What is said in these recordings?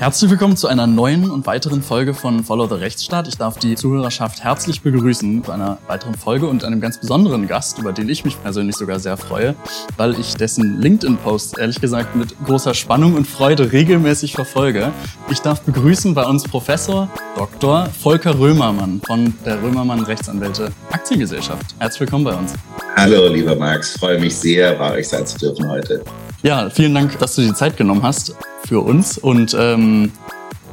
Herzlich willkommen zu einer neuen und weiteren Folge von Follow the Rechtsstaat. Ich darf die Zuhörerschaft herzlich begrüßen zu einer weiteren Folge und einem ganz besonderen Gast, über den ich mich persönlich sogar sehr freue, weil ich dessen LinkedIn-Post ehrlich gesagt mit großer Spannung und Freude regelmäßig verfolge. Ich darf begrüßen bei uns Professor Dr. Volker Römermann von der Römermann Rechtsanwälte Aktiengesellschaft. Herzlich willkommen bei uns. Hallo, lieber Max. Freue mich sehr, bei euch sein zu dürfen heute. Ja, vielen Dank, dass du die Zeit genommen hast für uns. Und ähm,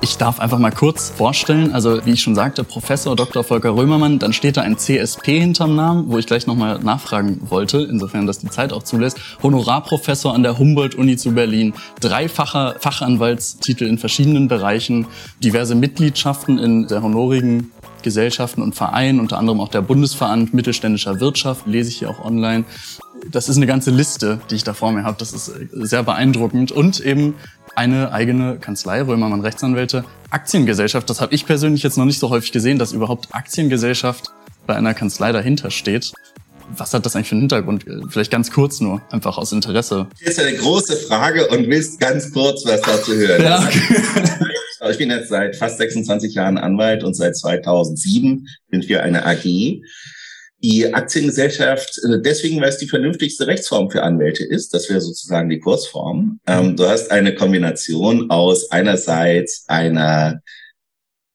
ich darf einfach mal kurz vorstellen, also wie ich schon sagte, Professor Dr. Volker Römermann, dann steht da ein CSP hinterm Namen, wo ich gleich nochmal nachfragen wollte, insofern das die Zeit auch zulässt. Honorarprofessor an der Humboldt-Uni zu Berlin, dreifacher Fachanwaltstitel in verschiedenen Bereichen, diverse Mitgliedschaften in der honorigen Gesellschaften und Vereinen, unter anderem auch der Bundesverband mittelständischer Wirtschaft, lese ich hier auch online. Das ist eine ganze Liste, die ich da vor mir habe. Das ist sehr beeindruckend. Und eben eine eigene Kanzlei, Römermann Rechtsanwälte, Aktiengesellschaft. Das habe ich persönlich jetzt noch nicht so häufig gesehen, dass überhaupt Aktiengesellschaft bei einer Kanzlei dahinter steht. Was hat das eigentlich für einen Hintergrund? Vielleicht ganz kurz nur, einfach aus Interesse. Jetzt eine große Frage und willst ganz kurz was dazu hören. Ja, okay. Ich bin jetzt seit fast 26 Jahren Anwalt und seit 2007 sind wir eine AG die Aktiengesellschaft, äh, deswegen, weil es die vernünftigste Rechtsform für Anwälte ist, das wäre sozusagen die Kurzform. Ähm, du hast eine Kombination aus einerseits einer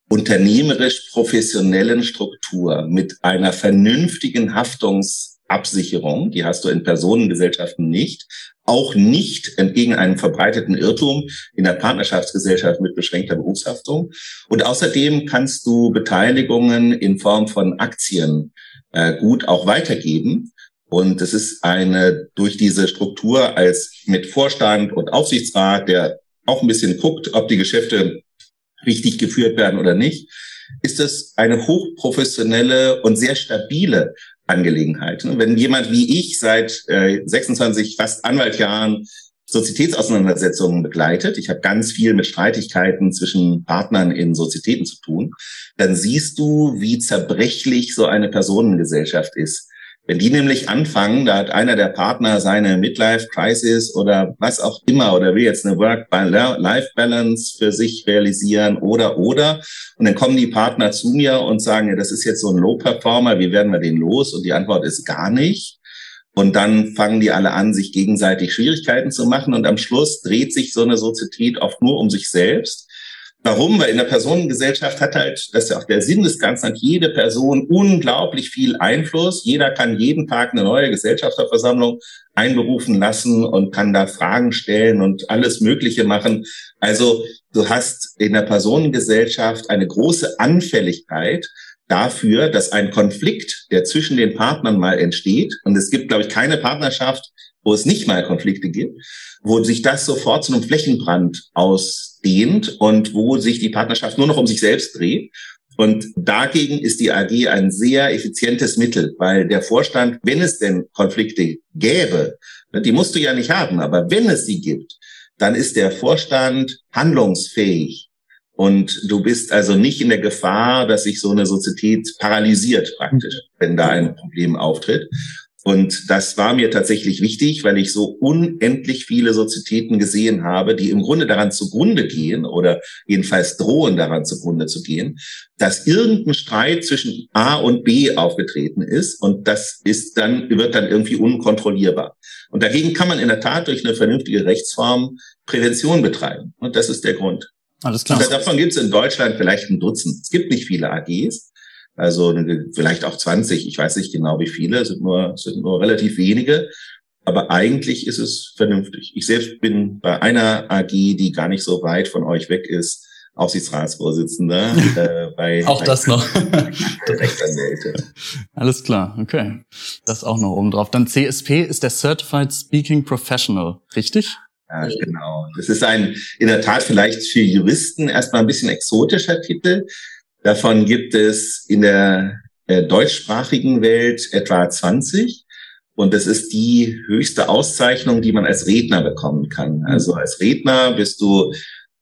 unternehmerisch professionellen Struktur mit einer vernünftigen Haftungsabsicherung, die hast du in Personengesellschaften nicht, auch nicht entgegen einem verbreiteten Irrtum in der Partnerschaftsgesellschaft mit beschränkter Berufshaftung. Und außerdem kannst du Beteiligungen in Form von Aktien äh, gut auch weitergeben. Und es ist eine durch diese Struktur als mit Vorstand und Aufsichtsrat, der auch ein bisschen guckt, ob die Geschäfte richtig geführt werden oder nicht, ist es eine hochprofessionelle und sehr stabile Angelegenheit. Wenn jemand wie ich seit äh, 26 fast Anwaltjahren Sozietätsauseinandersetzungen begleitet, ich habe ganz viel mit Streitigkeiten zwischen Partnern in Sozietäten zu tun, dann siehst du, wie zerbrechlich so eine Personengesellschaft ist. Wenn die nämlich anfangen, da hat einer der Partner seine Midlife-Crisis oder was auch immer oder will jetzt eine Work-Life-Balance für sich realisieren oder, oder. Und dann kommen die Partner zu mir und sagen, ja, das ist jetzt so ein Low-Performer, wie werden wir den los? Und die Antwort ist gar nicht. Und dann fangen die alle an, sich gegenseitig Schwierigkeiten zu machen. Und am Schluss dreht sich so eine Sozietät oft nur um sich selbst. Warum? Weil in der Personengesellschaft hat halt, das ist ja auch der Sinn des Ganzen, hat jede Person unglaublich viel Einfluss. Jeder kann jeden Tag eine neue Gesellschafterversammlung einberufen lassen und kann da Fragen stellen und alles Mögliche machen. Also du hast in der Personengesellschaft eine große Anfälligkeit dafür, dass ein Konflikt, der zwischen den Partnern mal entsteht, und es gibt, glaube ich, keine Partnerschaft, wo es nicht mal Konflikte gibt, wo sich das sofort zu einem Flächenbrand ausdehnt und wo sich die Partnerschaft nur noch um sich selbst dreht. Und dagegen ist die AG ein sehr effizientes Mittel, weil der Vorstand, wenn es denn Konflikte gäbe, ne, die musst du ja nicht haben, aber wenn es sie gibt, dann ist der Vorstand handlungsfähig und du bist also nicht in der Gefahr, dass sich so eine Sozietät paralysiert praktisch, wenn da ein Problem auftritt. Und das war mir tatsächlich wichtig, weil ich so unendlich viele Sozietäten gesehen habe, die im Grunde daran zugrunde gehen oder jedenfalls drohen daran zugrunde zu gehen, dass irgendein Streit zwischen A und B aufgetreten ist und das ist dann, wird dann irgendwie unkontrollierbar. Und dagegen kann man in der Tat durch eine vernünftige Rechtsform Prävention betreiben. Und das ist der Grund. Alles klar. Und davon gibt es in Deutschland vielleicht ein Dutzend. Es gibt nicht viele AGs, also vielleicht auch 20. Ich weiß nicht genau, wie viele. Es sind nur, es sind nur relativ wenige. Aber eigentlich ist es vernünftig. Ich selbst bin bei einer AG, die gar nicht so weit von euch weg ist, Aufsichtsratsvorsitzender. Äh, bei auch das noch. Rechtsanwälte. Alles klar, okay. Das auch noch oben drauf. Dann CSP ist der Certified Speaking Professional, richtig? Ja, genau. Das ist ein in der Tat vielleicht für Juristen erstmal ein bisschen exotischer Titel. Davon gibt es in der äh, deutschsprachigen Welt etwa 20. Und das ist die höchste Auszeichnung, die man als Redner bekommen kann. Also als Redner bist du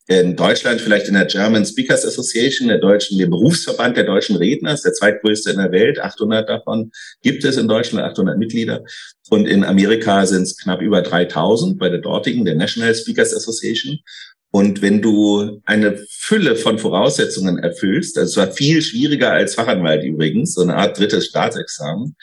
in Deutschland vielleicht in der German Speakers Association, der deutschen, der Berufsverband der deutschen Redner, ist der zweitgrößte in der Welt. 800 davon gibt es in Deutschland, 800 Mitglieder. Und in Amerika sind es knapp über 3000 bei der dortigen, der National Speakers Association. Und wenn du eine Fülle von Voraussetzungen erfüllst, also es war viel schwieriger als Fachanwalt übrigens, so eine Art drittes Staatsexamen,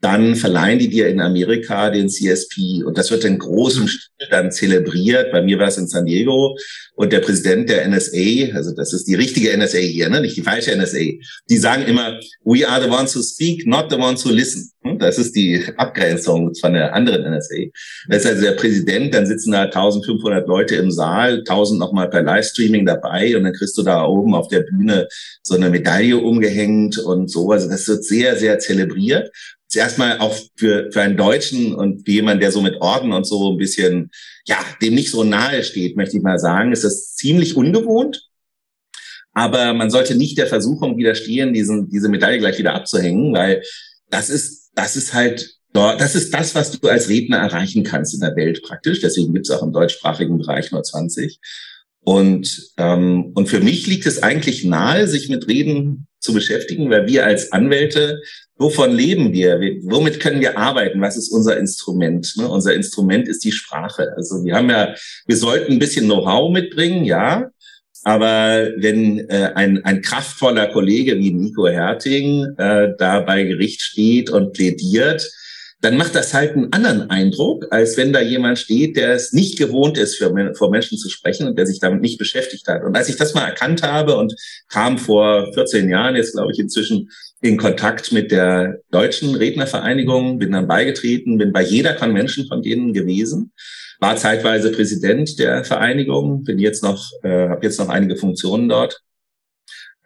dann verleihen die dir in Amerika den CSP und das wird in großem Stil dann zelebriert. Bei mir war es in San Diego und der Präsident der NSA, also das ist die richtige NSA hier, ne? nicht die falsche NSA, die sagen immer, we are the ones who speak, not the ones who listen. Hm? Das ist die Abgrenzung von der anderen NSA. Das ist also der Präsident, dann sitzen da 1500 Leute im Saal, 1000 nochmal per Livestreaming dabei und dann kriegst du da oben auf der Bühne so eine Medaille umgehängt und so. Also das wird sehr, sehr zelebriert zuerst mal auch für, für einen Deutschen und für jemand, der so mit Orden und so ein bisschen, ja, dem nicht so nahe steht, möchte ich mal sagen, ist das ziemlich ungewohnt. Aber man sollte nicht der Versuchung widerstehen, diesen, diese Medaille gleich wieder abzuhängen, weil das ist, das ist halt das ist das, was du als Redner erreichen kannst in der Welt praktisch. Deswegen gibt es auch im deutschsprachigen Bereich nur 20. Und, ähm, und für mich liegt es eigentlich nahe, sich mit Reden zu beschäftigen, weil wir als Anwälte wovon leben wir? Womit können wir arbeiten? Was ist unser Instrument? Ne? Unser Instrument ist die Sprache. Also wir haben ja, wir sollten ein bisschen Know-how mitbringen, ja. Aber wenn äh, ein, ein kraftvoller Kollege wie Nico Herting äh, da bei Gericht steht und plädiert, dann macht das halt einen anderen Eindruck, als wenn da jemand steht, der es nicht gewohnt ist, für, vor Menschen zu sprechen und der sich damit nicht beschäftigt hat. Und als ich das mal erkannt habe und kam vor 14 Jahren, jetzt glaube ich inzwischen, in Kontakt mit der deutschen Rednervereinigung, bin dann beigetreten, bin bei jeder Convention von denen gewesen, war zeitweise Präsident der Vereinigung, bin jetzt noch, äh, habe jetzt noch einige Funktionen dort,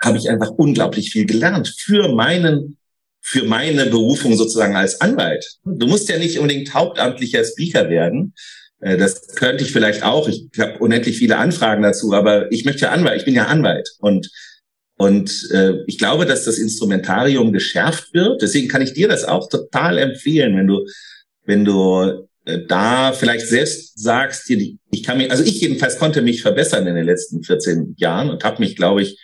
habe ich einfach unglaublich viel gelernt für meinen für meine Berufung sozusagen als Anwalt. Du musst ja nicht unbedingt hauptamtlicher Speaker werden. Äh, das könnte ich vielleicht auch. Ich habe unendlich viele Anfragen dazu, aber ich möchte ja Anwalt, ich bin ja Anwalt. Und und äh, ich glaube, dass das Instrumentarium geschärft wird. Deswegen kann ich dir das auch total empfehlen, wenn du, wenn du äh, da vielleicht selbst sagst, ich kann mich, also ich jedenfalls konnte mich verbessern in den letzten 14 Jahren und habe mich, glaube ich,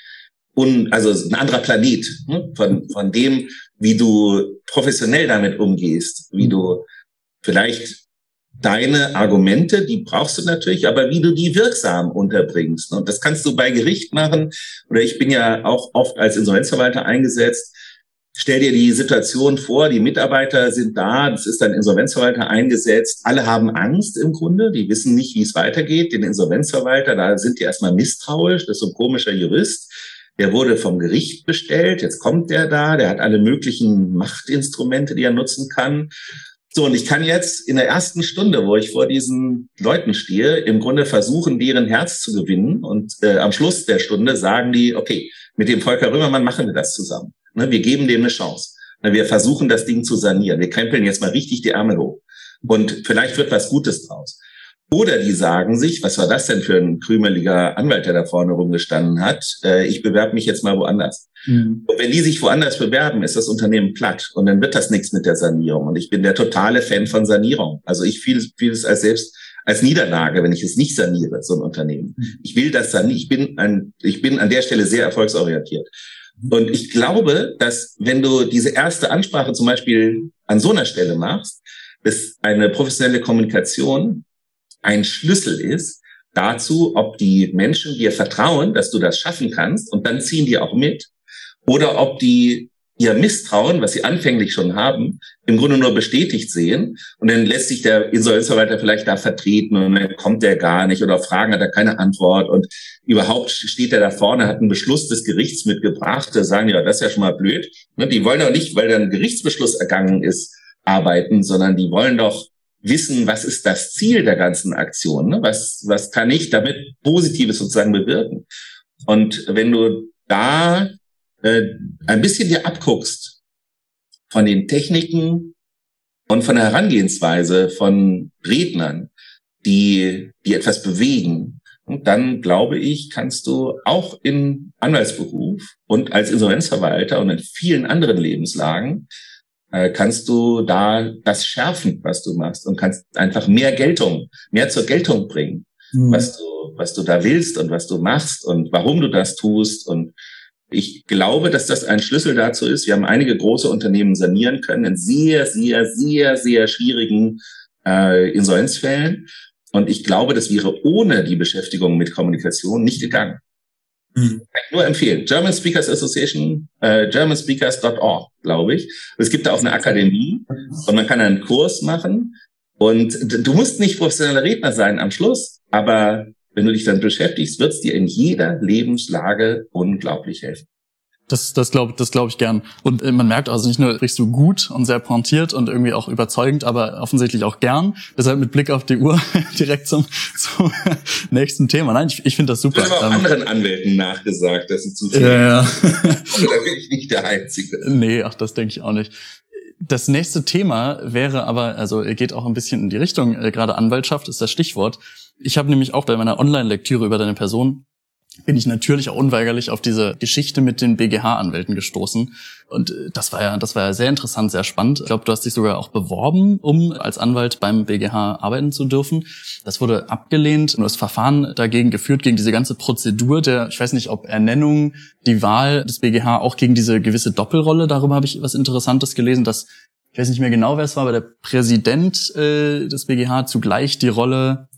un, also ein anderer Planet hm, von, von dem, wie du professionell damit umgehst, wie du vielleicht deine Argumente, die brauchst du natürlich, aber wie du die wirksam unterbringst. Und das kannst du bei Gericht machen. Oder ich bin ja auch oft als Insolvenzverwalter eingesetzt. Stell dir die Situation vor, die Mitarbeiter sind da, das ist ein Insolvenzverwalter eingesetzt, alle haben Angst im Grunde, die wissen nicht, wie es weitergeht. Den Insolvenzverwalter, da sind die erstmal misstrauisch, das ist so ein komischer Jurist. Der wurde vom Gericht bestellt, jetzt kommt der da, der hat alle möglichen Machtinstrumente, die er nutzen kann. So, und ich kann jetzt in der ersten Stunde, wo ich vor diesen Leuten stehe, im Grunde versuchen, deren Herz zu gewinnen. Und äh, am Schluss der Stunde sagen die, okay, mit dem Volker Römermann machen wir das zusammen. Ne, wir geben dem eine Chance. Ne, wir versuchen, das Ding zu sanieren. Wir krempeln jetzt mal richtig die Ärmel hoch. Und vielleicht wird was Gutes draus. Oder die sagen sich, was war das denn für ein krümeliger Anwalt, der da vorne rumgestanden hat? Äh, ich bewerbe mich jetzt mal woanders. Mhm. Und wenn die sich woanders bewerben, ist das Unternehmen platt und dann wird das nichts mit der Sanierung. Und ich bin der totale Fan von Sanierung. Also ich fühle es als selbst als Niederlage, wenn ich es nicht saniere, so ein Unternehmen. Mhm. Ich will das sanieren. Ich bin ein, ich bin an der Stelle sehr erfolgsorientiert. Mhm. Und ich glaube, dass wenn du diese erste Ansprache zum Beispiel an so einer Stelle machst, ist eine professionelle Kommunikation ein Schlüssel ist dazu, ob die Menschen dir vertrauen, dass du das schaffen kannst und dann ziehen die auch mit, oder ob die ihr Misstrauen, was sie anfänglich schon haben, im Grunde nur bestätigt sehen. Und dann lässt sich der Insolvenzverwalter vielleicht da vertreten und dann kommt der gar nicht oder Fragen hat er keine Antwort und überhaupt steht er da vorne, hat einen Beschluss des Gerichts mitgebracht. Da sagen ja, das ist ja schon mal blöd. Ne, die wollen doch nicht, weil da ein Gerichtsbeschluss ergangen ist, arbeiten, sondern die wollen doch wissen, was ist das Ziel der ganzen Aktion? Ne? Was, was kann ich damit Positives sozusagen bewirken? Und wenn du da äh, ein bisschen dir abguckst von den Techniken und von der Herangehensweise von Rednern, die, die etwas bewegen, und dann glaube ich, kannst du auch im Anwaltsberuf und als Insolvenzverwalter und in vielen anderen Lebenslagen äh, kannst du da das schärfen, was du machst und kannst einfach mehr Geltung, mehr zur Geltung bringen, mhm. was du, was du da willst und was du machst und warum du das tust und ich glaube, dass das ein Schlüssel dazu ist. Wir haben einige große Unternehmen sanieren können in sehr, sehr, sehr, sehr schwierigen äh, Insolvenzfällen. Und ich glaube, das wäre ohne die Beschäftigung mit Kommunikation nicht gegangen. Mhm. Kann ich nur empfehlen. German Speakers Association, äh, germanspeakers.org, glaube ich. Es gibt da auch eine Akademie und man kann einen Kurs machen. Und du musst nicht professioneller Redner sein am Schluss, aber wenn du dich dann beschäftigst, wird es dir in jeder Lebenslage unglaublich helfen. Das, das glaube das glaub ich gern. Und äh, man merkt also nicht nur, sprichst du gut und sehr pointiert und irgendwie auch überzeugend, aber offensichtlich auch gern. Deshalb mit Blick auf die Uhr direkt zum, zum nächsten Thema. Nein, ich, ich finde das super. Ich habe auch ähm, anderen Anwälten nachgesagt, dass sie zu viel. Ja, ja. da bin ich nicht der Einzige. Nee, ach, das denke ich auch nicht. Das nächste Thema wäre aber, also geht auch ein bisschen in die Richtung, äh, gerade Anwaltschaft ist das Stichwort. Ich habe nämlich auch bei meiner Online-Lektüre über deine Person bin ich natürlich auch unweigerlich auf diese Geschichte mit den BGH-Anwälten gestoßen. Und äh, das war ja, das war ja sehr interessant, sehr spannend. Ich glaube, du hast dich sogar auch beworben, um als Anwalt beim BGH arbeiten zu dürfen. Das wurde abgelehnt und das Verfahren dagegen geführt, gegen diese ganze Prozedur der, ich weiß nicht, ob Ernennung, die Wahl des BGH, auch gegen diese gewisse Doppelrolle. Darüber habe ich was Interessantes gelesen, dass ich weiß nicht mehr genau, wer es war, aber der Präsident äh, des BGH zugleich die Rolle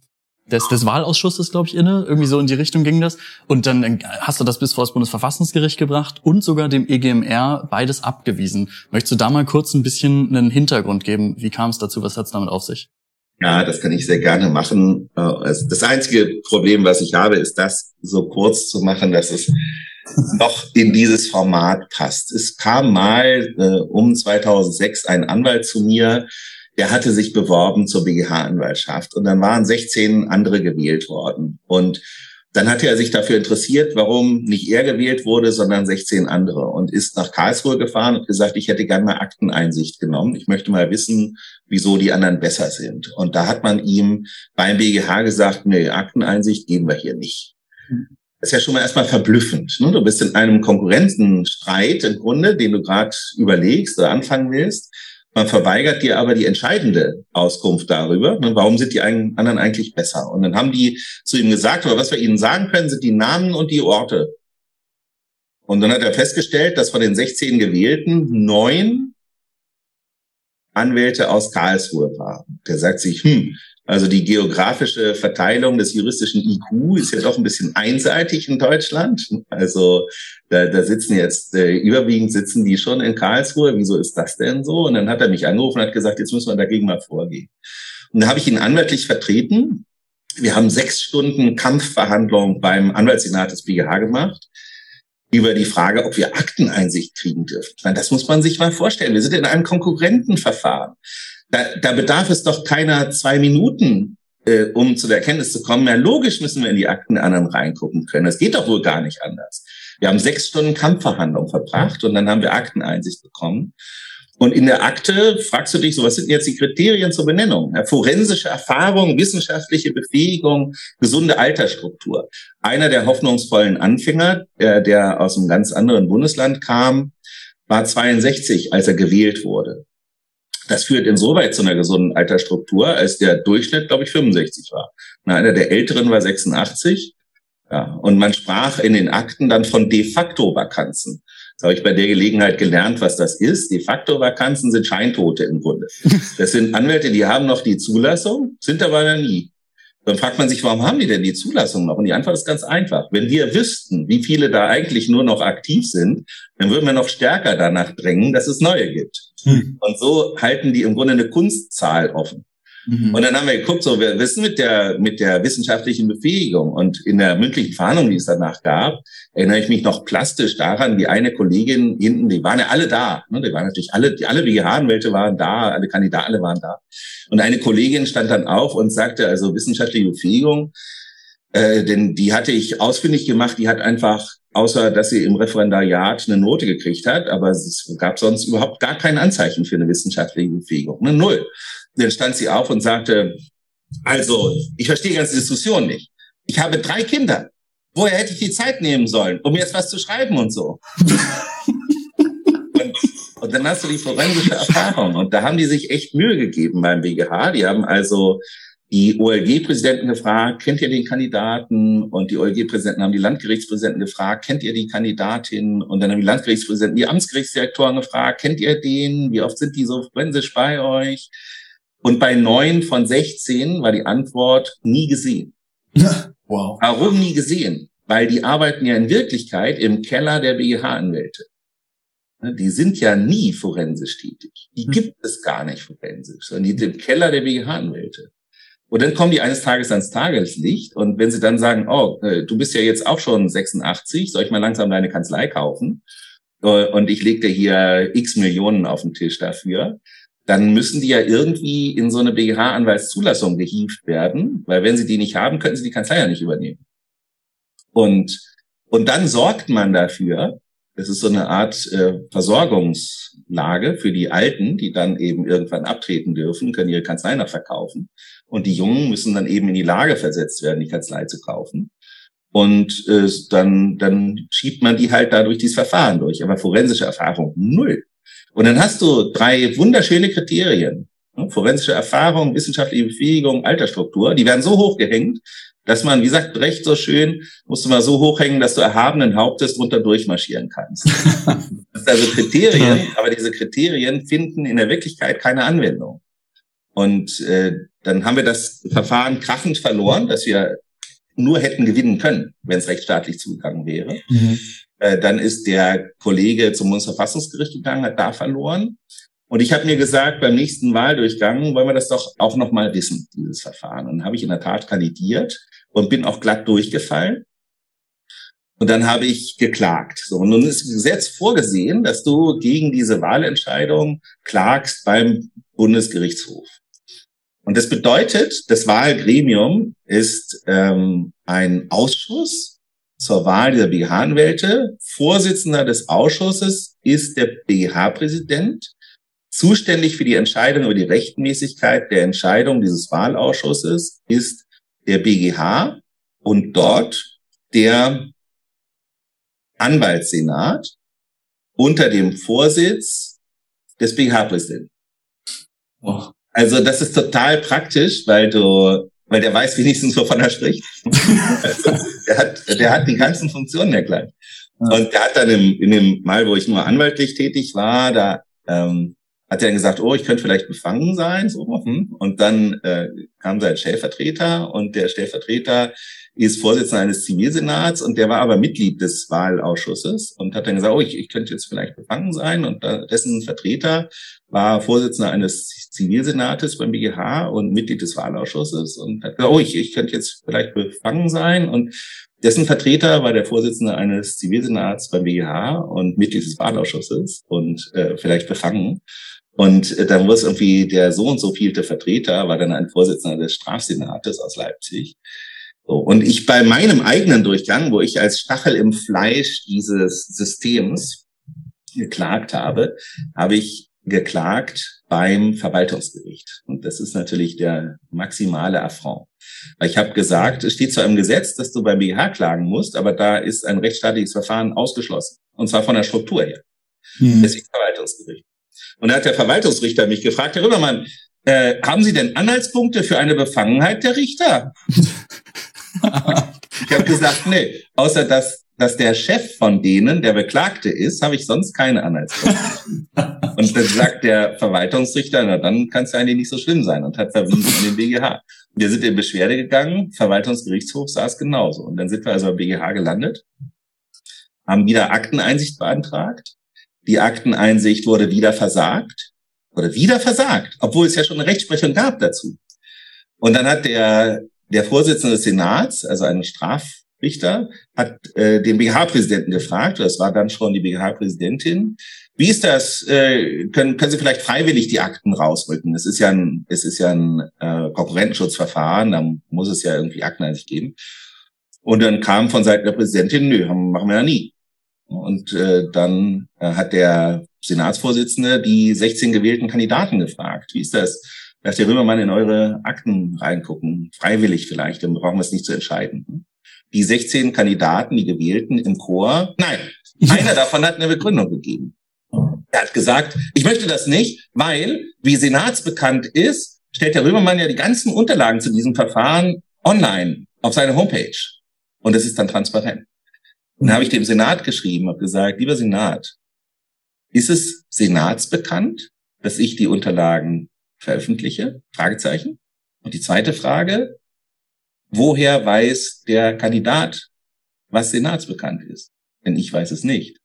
des, des Wahlausschusses, glaube ich, inne. Irgendwie so in die Richtung ging das. Und dann hast du das bis vor das Bundesverfassungsgericht gebracht und sogar dem EGMR beides abgewiesen. Möchtest du da mal kurz ein bisschen einen Hintergrund geben? Wie kam es dazu? Was hat es damit auf sich? Ja, das kann ich sehr gerne machen. Äh, das einzige Problem, was ich habe, ist das so kurz zu machen, dass es noch in dieses Format passt. Es kam mal äh, um 2006 ein Anwalt zu mir, der hatte sich beworben zur BGH-Anwaltschaft und dann waren 16 andere gewählt worden. Und dann hatte er sich dafür interessiert, warum nicht er gewählt wurde, sondern 16 andere und ist nach Karlsruhe gefahren und gesagt, ich hätte gerne mal Akteneinsicht genommen. Ich möchte mal wissen, wieso die anderen besser sind. Und da hat man ihm beim BGH gesagt, nee, Akteneinsicht geben wir hier nicht. Das ist ja schon mal erstmal verblüffend. Ne? Du bist in einem Konkurrentenstreit im Grunde, den du gerade überlegst oder anfangen willst. Man verweigert dir aber die entscheidende Auskunft darüber, ne, warum sind die anderen eigentlich besser. Und dann haben die zu ihm gesagt, aber was wir ihnen sagen können, sind die Namen und die Orte. Und dann hat er festgestellt, dass von den 16 Gewählten neun Anwälte aus Karlsruhe waren. Der sagt sich, hm, also die geografische Verteilung des juristischen IQ ist ja doch ein bisschen einseitig in Deutschland. Also da, da sitzen jetzt, äh, überwiegend sitzen die schon in Karlsruhe. Wieso ist das denn so? Und dann hat er mich angerufen und hat gesagt, jetzt müssen wir dagegen mal vorgehen. Und da habe ich ihn anwaltlich vertreten. Wir haben sechs Stunden Kampfverhandlung beim Anwaltssenat des BGH gemacht über die Frage, ob wir Akteneinsicht kriegen dürfen. Meine, das muss man sich mal vorstellen. Wir sind in einem Konkurrentenverfahren. Da, da bedarf es doch keiner zwei Minuten, äh, um zu der Erkenntnis zu kommen. Ja, logisch müssen wir in die Akten der anderen reingucken können. Das geht doch wohl gar nicht anders. Wir haben sechs Stunden Kampfverhandlung verbracht und dann haben wir Akteneinsicht bekommen. Und in der Akte fragst du dich so, was sind jetzt die Kriterien zur Benennung? Ja, forensische Erfahrung, wissenschaftliche Befähigung, gesunde Altersstruktur. Einer der hoffnungsvollen Anfänger, der, der aus einem ganz anderen Bundesland kam, war 62, als er gewählt wurde. Das führt insoweit zu einer gesunden Altersstruktur, als der Durchschnitt, glaube ich, 65 war. Und einer der Älteren war 86. Ja, und man sprach in den Akten dann von de facto Vakanzen. Das habe ich bei der Gelegenheit gelernt, was das ist. De facto Vakanzen sind Scheintote im Grunde. Das sind Anwälte, die haben noch die Zulassung, sind aber ja nie. Dann fragt man sich, warum haben die denn die Zulassung noch? Und die Antwort ist ganz einfach. Wenn wir wüssten, wie viele da eigentlich nur noch aktiv sind, dann würden wir noch stärker danach drängen, dass es neue gibt. Hm. Und so halten die im Grunde eine Kunstzahl offen. Mhm. Und dann haben wir geguckt, so, wir wissen mit der, mit der wissenschaftlichen Befähigung und in der mündlichen Verhandlung, die es danach gab, erinnere ich mich noch plastisch daran, wie eine Kollegin hinten, die waren ja alle da, ne, die waren natürlich alle, die, alle BGH-Anwälte waren da, alle Kandidaten alle waren da. Und eine Kollegin stand dann auf und sagte, also wissenschaftliche Befähigung, äh, denn die hatte ich ausfindig gemacht, die hat einfach außer dass sie im Referendariat eine Note gekriegt hat, aber es gab sonst überhaupt gar kein Anzeichen für eine wissenschaftliche Befähigung. Ne? Null. Dann stand sie auf und sagte, also, ich verstehe die ganze Diskussion nicht. Ich habe drei Kinder. Woher hätte ich die Zeit nehmen sollen, um jetzt was zu schreiben und so? und, und dann hast du die forensische Erfahrung. Und da haben die sich echt Mühe gegeben beim BGH. Die haben also die OLG-Präsidenten gefragt, kennt ihr den Kandidaten? Und die OLG-Präsidenten haben die Landgerichtspräsidenten gefragt, kennt ihr die Kandidatin? Und dann haben die Landgerichtspräsidenten die Amtsgerichtsdirektoren gefragt, kennt ihr den? Wie oft sind die so forensisch bei euch? Und bei neun von 16 war die Antwort nie gesehen. Wow. Warum nie gesehen? Weil die arbeiten ja in Wirklichkeit im Keller der BGH-Anwälte. Die sind ja nie forensisch tätig. Die hm. gibt es gar nicht forensisch, sondern die sind im Keller der BGH-Anwälte. Und dann kommen die eines Tages ans Tageslicht und wenn sie dann sagen, oh, äh, du bist ja jetzt auch schon 86, soll ich mal langsam deine Kanzlei kaufen? Äh, und ich leg dir hier x Millionen auf den Tisch dafür, dann müssen die ja irgendwie in so eine BGH-Anwaltszulassung gehievt werden, weil wenn sie die nicht haben, können sie die Kanzlei ja nicht übernehmen. Und, und dann sorgt man dafür, das ist so eine Art äh, Versorgungslage für die Alten, die dann eben irgendwann abtreten dürfen, können ihre Kanzlei noch verkaufen. Und die Jungen müssen dann eben in die Lage versetzt werden, die Kanzlei zu kaufen. Und äh, dann, dann schiebt man die halt dadurch dieses Verfahren durch. Aber forensische Erfahrung null. Und dann hast du drei wunderschöne Kriterien. Ne? Forensische Erfahrung, wissenschaftliche Befähigung, Altersstruktur. Die werden so hoch gehängt, dass man, wie sagt Brecht so schön, musst du mal so hochhängen, dass du erhabenen Hauptes drunter durchmarschieren kannst. das sind also Kriterien, aber diese Kriterien finden in der Wirklichkeit keine Anwendung. Und äh, dann haben wir das Verfahren krachend verloren, dass wir nur hätten gewinnen können, wenn es rechtsstaatlich zugegangen wäre. Mhm. Äh, dann ist der Kollege zum Bundesverfassungsgericht gegangen, hat da verloren. Und ich habe mir gesagt, beim nächsten Wahldurchgang wollen wir das doch auch noch mal wissen, dieses Verfahren. Und dann habe ich in der Tat kandidiert und bin auch glatt durchgefallen. Und dann habe ich geklagt. So, und nun ist im Gesetz vorgesehen, dass du gegen diese Wahlentscheidung klagst beim Bundesgerichtshof. Und das bedeutet, das Wahlgremium ist ähm, ein Ausschuss, zur Wahl dieser BGH-Anwälte. Vorsitzender des Ausschusses ist der BGH-Präsident. Zuständig für die Entscheidung über die Rechtmäßigkeit der Entscheidung dieses Wahlausschusses ist der BGH und dort der Anwaltssenat unter dem Vorsitz des BGH-Präsidenten. Oh. Also das ist total praktisch, weil du weil der weiß wenigstens, wovon er spricht. der, hat, der hat die ganzen Funktionen ja gleich. Und der hat dann im, in dem Mal, wo ich nur anwaltlich tätig war, da ähm, hat er dann gesagt, oh, ich könnte vielleicht befangen sein. So, hm. Und dann äh, kam sein Stellvertreter und der Stellvertreter ist Vorsitzender eines Zivilsenats und der war aber Mitglied des Wahlausschusses und hat dann gesagt, oh, ich, ich könnte jetzt vielleicht befangen sein. Und dessen Vertreter war Vorsitzender eines Zivilsenates beim BGH und Mitglied des Wahlausschusses und hat gesagt, oh, ich, ich könnte jetzt vielleicht befangen sein. Und dessen Vertreter war der Vorsitzende eines Zivilsenats beim BGH und Mitglied des Wahlausschusses und äh, vielleicht befangen. Und äh, dann muss irgendwie der so und so vielte Vertreter, war dann ein Vorsitzender des Strafsenates aus Leipzig. So, und ich bei meinem eigenen Durchgang, wo ich als Stachel im Fleisch dieses Systems geklagt habe, habe ich geklagt beim Verwaltungsgericht. Und das ist natürlich der maximale Affront. Weil ich habe gesagt, es steht zwar im Gesetz, dass du beim BGH klagen musst, aber da ist ein rechtsstaatliches Verfahren ausgeschlossen. Und zwar von der Struktur her. Hm. Deswegen Verwaltungsgericht. Und da hat der Verwaltungsrichter mich gefragt, Herr Römermann, äh, haben Sie denn Anhaltspunkte für eine Befangenheit der Richter? ich habe gesagt, nee, außer dass, dass der Chef von denen der Beklagte ist, habe ich sonst keine Anhaltspunkte. und dann sagt der Verwaltungsrichter, na dann kann es ja eigentlich nicht so schlimm sein und hat verwiesen an den BGH. Wir sind in Beschwerde gegangen, Verwaltungsgerichtshof saß genauso. Und dann sind wir also am BGH gelandet, haben wieder Akteneinsicht beantragt. Die Akteneinsicht wurde wieder versagt oder wieder versagt, obwohl es ja schon eine Rechtsprechung gab dazu. Und dann hat der der Vorsitzende des Senats, also ein Strafrichter, hat äh, den BGH-Präsidenten gefragt, das war dann schon die BGH-Präsidentin, wie ist das? Äh, können, können Sie vielleicht freiwillig die Akten rausrücken? Es ist ja ein, es ist ja ein äh, Konkurrentenschutzverfahren, da muss es ja irgendwie Akten sich geben. Und dann kam von Seiten der Präsidentin, nö, machen wir ja nie. Und äh, dann äh, hat der Senatsvorsitzende die 16 gewählten Kandidaten gefragt. Wie ist das? Lasst ihr Römermann in eure Akten reingucken, freiwillig vielleicht, dann brauchen wir es nicht zu entscheiden. Die 16 Kandidaten, die gewählten im Chor, nein, einer davon hat eine Begründung gegeben. Er hat gesagt, ich möchte das nicht, weil, wie senatsbekannt ist, stellt der Römermann ja die ganzen Unterlagen zu diesem Verfahren online auf seine Homepage. Und es ist dann transparent. Und dann habe ich dem Senat geschrieben, habe gesagt, lieber Senat, ist es senatsbekannt, dass ich die Unterlagen veröffentliche? Fragezeichen. Und die zweite Frage, woher weiß der Kandidat, was senatsbekannt ist? Denn ich weiß es nicht.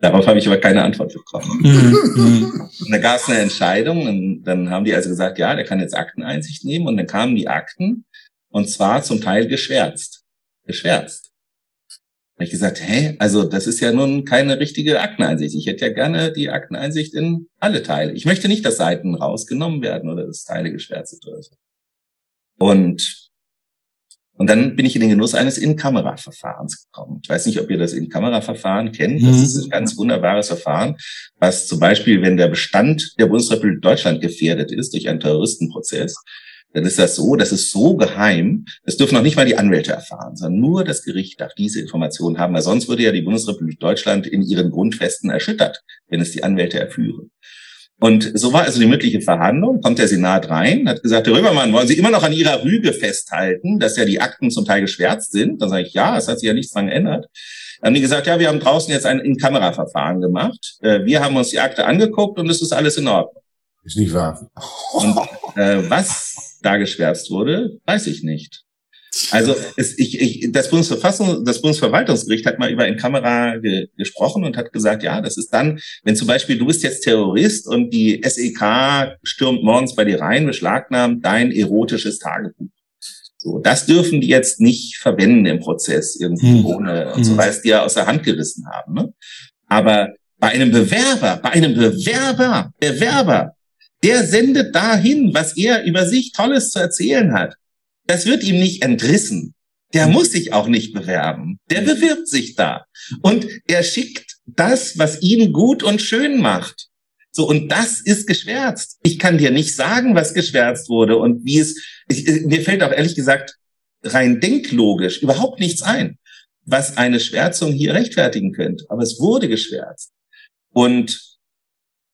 Darauf habe ich aber keine Antwort bekommen. Mhm. und dann gab es eine Entscheidung und dann haben die also gesagt, ja, der kann jetzt Akteneinsicht nehmen und dann kamen die Akten und zwar zum Teil geschwärzt. Geschwärzt. Habe ich gesagt, hä, also das ist ja nun keine richtige Akteneinsicht. Ich hätte ja gerne die Akteneinsicht in alle Teile. Ich möchte nicht, dass Seiten rausgenommen werden oder dass Teile geschwärzt so. Und und dann bin ich in den Genuss eines In-Kamera-Verfahrens gekommen. Ich weiß nicht, ob ihr das In-Kamera-Verfahren kennt. Das mhm. ist ein ganz wunderbares Verfahren, was zum Beispiel, wenn der Bestand der Bundesrepublik Deutschland gefährdet ist durch einen Terroristenprozess, dann ist das so, das ist so geheim, das dürfen noch nicht mal die Anwälte erfahren, sondern nur das Gericht darf diese Informationen haben, weil sonst würde ja die Bundesrepublik Deutschland in ihren Grundfesten erschüttert, wenn es die Anwälte erführen. Und so war also die mündliche Verhandlung, kommt der Senat rein, hat gesagt, Herr Römermann, wollen Sie immer noch an Ihrer Rüge festhalten, dass ja die Akten zum Teil geschwärzt sind? Dann sage ich, ja, es hat sich ja nichts dran geändert. Dann haben die gesagt, ja, wir haben draußen jetzt ein In-Kamera-Verfahren gemacht. Äh, wir haben uns die Akte angeguckt und es ist alles in Ordnung. Ist nicht wahr. Und äh, was da geschwärzt wurde, weiß ich nicht. Also es, ich, ich, das Bundesverfassung, das Bundesverwaltungsgericht hat mal über in Kamera ge, gesprochen und hat gesagt, ja, das ist dann, wenn zum Beispiel du bist jetzt Terrorist und die SEK stürmt morgens bei dir rein, beschlagnahmt dein erotisches Tagebuch. So, das dürfen die jetzt nicht verwenden im Prozess irgendwie hm. ohne, und so, hm. weil es die ja aus der Hand gerissen haben. Ne? Aber bei einem Bewerber, bei einem Bewerber, Bewerber, der sendet dahin, was er über sich Tolles zu erzählen hat. Das wird ihm nicht entrissen. Der muss sich auch nicht bewerben. Der bewirbt sich da. Und er schickt das, was ihn gut und schön macht. So, und das ist geschwärzt. Ich kann dir nicht sagen, was geschwärzt wurde und wie es, ich, mir fällt auch ehrlich gesagt rein denklogisch überhaupt nichts ein, was eine Schwärzung hier rechtfertigen könnte. Aber es wurde geschwärzt. Und,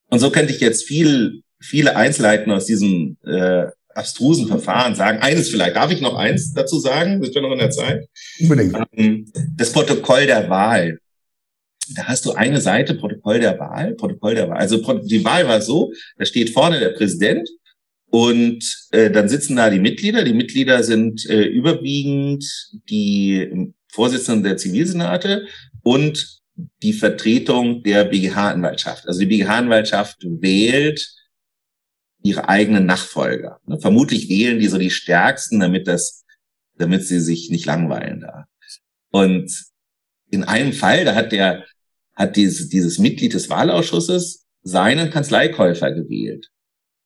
und so könnte ich jetzt viel, viele Einzelheiten aus diesem äh, abstrusen Verfahren sagen. Eines vielleicht. Darf ich noch eins dazu sagen? Sind wir noch in der Zeit? Unbedingt. Ähm, das Protokoll der Wahl. Da hast du eine Seite Protokoll der Wahl, Protokoll der Wahl. Also die Wahl war so, da steht vorne der Präsident und äh, dann sitzen da die Mitglieder. Die Mitglieder sind äh, überwiegend die Vorsitzenden der Zivilsenate und die Vertretung der BGH-Anwaltschaft. Also die BGH-Anwaltschaft wählt ihre eigenen Nachfolger. Ne? Vermutlich wählen die so die stärksten, damit das, damit sie sich nicht langweilen da. Und in einem Fall, da hat der, hat dieses, dieses Mitglied des Wahlausschusses seinen Kanzleikäufer gewählt.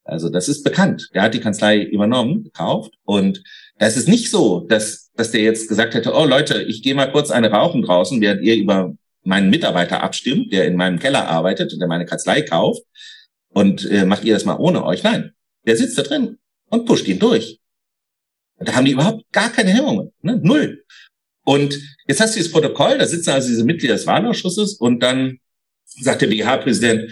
Also das ist bekannt. Der hat die Kanzlei übernommen, gekauft und das ist nicht so, dass, dass der jetzt gesagt hätte, oh Leute, ich gehe mal kurz eine rauchen draußen, während ihr über meinen Mitarbeiter abstimmt, der in meinem Keller arbeitet und der meine Kanzlei kauft. Und äh, macht ihr das mal ohne euch? Nein, der sitzt da drin und pusht ihn durch. Da haben die überhaupt gar keine Hemmungen. Ne? Null. Und jetzt hast du das Protokoll, da sitzen also diese Mitglieder des Wahlausschusses und dann sagt der BGH-Präsident,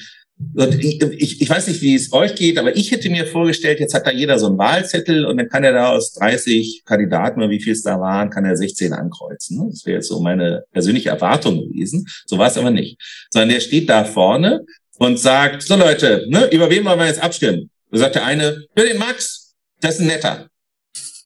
ich, ich, ich weiß nicht, wie es euch geht, aber ich hätte mir vorgestellt, jetzt hat da jeder so einen Wahlzettel und dann kann er da aus 30 Kandidaten oder wie viel es da waren, kann er 16 ankreuzen. Ne? Das wäre jetzt so meine persönliche Erwartung gewesen. So war es aber nicht. Sondern der steht da vorne und sagt, so Leute, ne, über wen wollen wir jetzt abstimmen? Da sagt der eine, für den Max, das ist ein netter.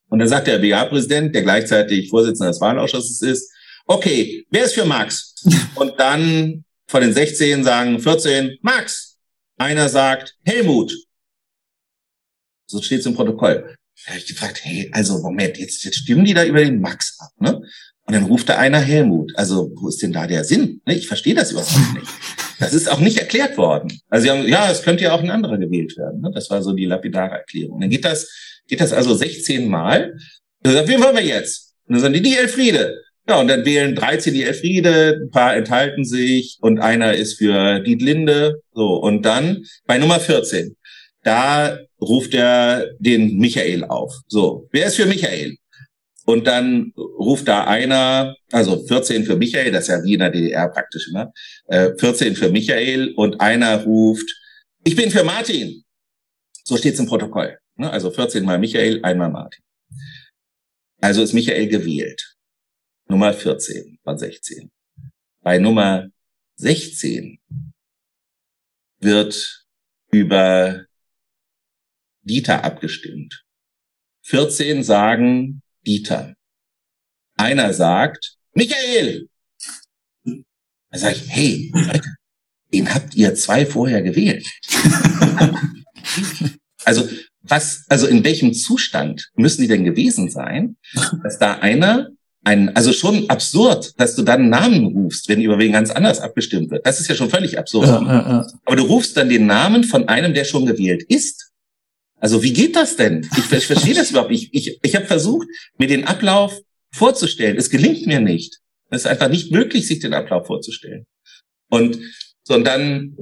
Und dann sagt der BA-Präsident, der gleichzeitig Vorsitzender des Wahlausschusses ist, okay, wer ist für Max? Und dann von den 16 sagen 14, Max. Einer sagt Helmut. So steht es im Protokoll. Da habe ich gefragt, hey, also Moment, jetzt, jetzt stimmen die da über den Max ab, ne? Und dann ruft da einer Helmut. Also, wo ist denn da der Sinn? Ne, ich verstehe das überhaupt nicht. Das ist auch nicht erklärt worden. Also, ja, es könnte ja auch ein anderer gewählt werden. Ne? Das war so die lapidare Erklärung. Dann geht das, geht das also 16 Mal. Dann sagt, wen wollen wir jetzt? Und dann sagen die, die Elfriede. Ja, und dann wählen 13 die Elfriede, ein paar enthalten sich und einer ist für Dietlinde. So, und dann bei Nummer 14, da ruft er den Michael auf. So, wer ist für Michael? Und dann ruft da einer, also 14 für Michael, das ist ja wie in der DDR praktisch, ne? 14 äh, für Michael und einer ruft, ich bin für Martin. So steht's im Protokoll. Ne? Also 14 mal Michael, einmal Martin. Also ist Michael gewählt. Nummer 14 von 16. Bei Nummer 16 wird über Dieter abgestimmt. 14 sagen Dieter. Einer sagt Michael. Da sage ich, hey, Leute, den habt ihr zwei vorher gewählt. also was, also in welchem Zustand müssen die denn gewesen sein, dass da einer ein, also schon absurd, dass du dann einen Namen rufst, wenn über wen ganz anders abgestimmt wird. Das ist ja schon völlig absurd. Ja, ja, ja. Aber du rufst dann den Namen von einem, der schon gewählt ist. Also wie geht das denn? Ich, ich verstehe das überhaupt nicht. Ich, ich, ich habe versucht, mir den Ablauf vorzustellen. Es gelingt mir nicht. Es ist einfach nicht möglich, sich den Ablauf vorzustellen. Und so und dann,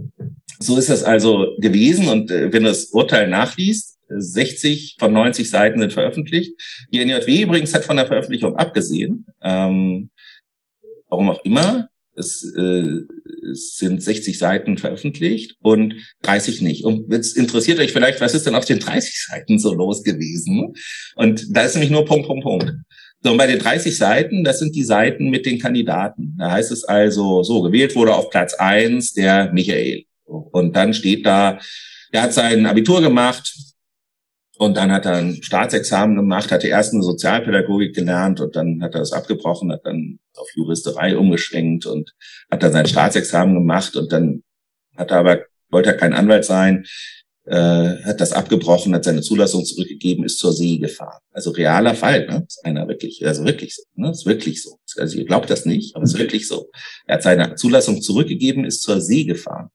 so ist das also gewesen. Und äh, wenn du das Urteil nachliest, 60 von 90 Seiten sind veröffentlicht. Die NJW übrigens hat von der Veröffentlichung abgesehen. Ähm, warum auch immer. Es, äh, es sind 60 Seiten veröffentlicht und 30 nicht. Und jetzt interessiert euch vielleicht, was ist denn auf den 30 Seiten so los gewesen? Und da ist nämlich nur Punkt, Punkt, Punkt. So, und bei den 30 Seiten, das sind die Seiten mit den Kandidaten. Da heißt es also, so, gewählt wurde auf Platz eins der Michael. Und dann steht da, er hat sein Abitur gemacht, und dann hat er ein Staatsexamen gemacht, hatte erst eine Sozialpädagogik gelernt und dann hat er das abgebrochen, hat dann auf Juristerei umgeschwenkt und hat dann sein Staatsexamen gemacht und dann hat er aber, wollte er kein Anwalt sein, äh, hat das abgebrochen, hat seine Zulassung zurückgegeben, ist zur See gefahren. Also realer Fall, ne? Ist einer wirklich, also wirklich so, ne? Ist wirklich so. Also ihr glaubt das nicht, aber es ist wirklich so. Er hat seine Zulassung zurückgegeben, ist zur See gefahren.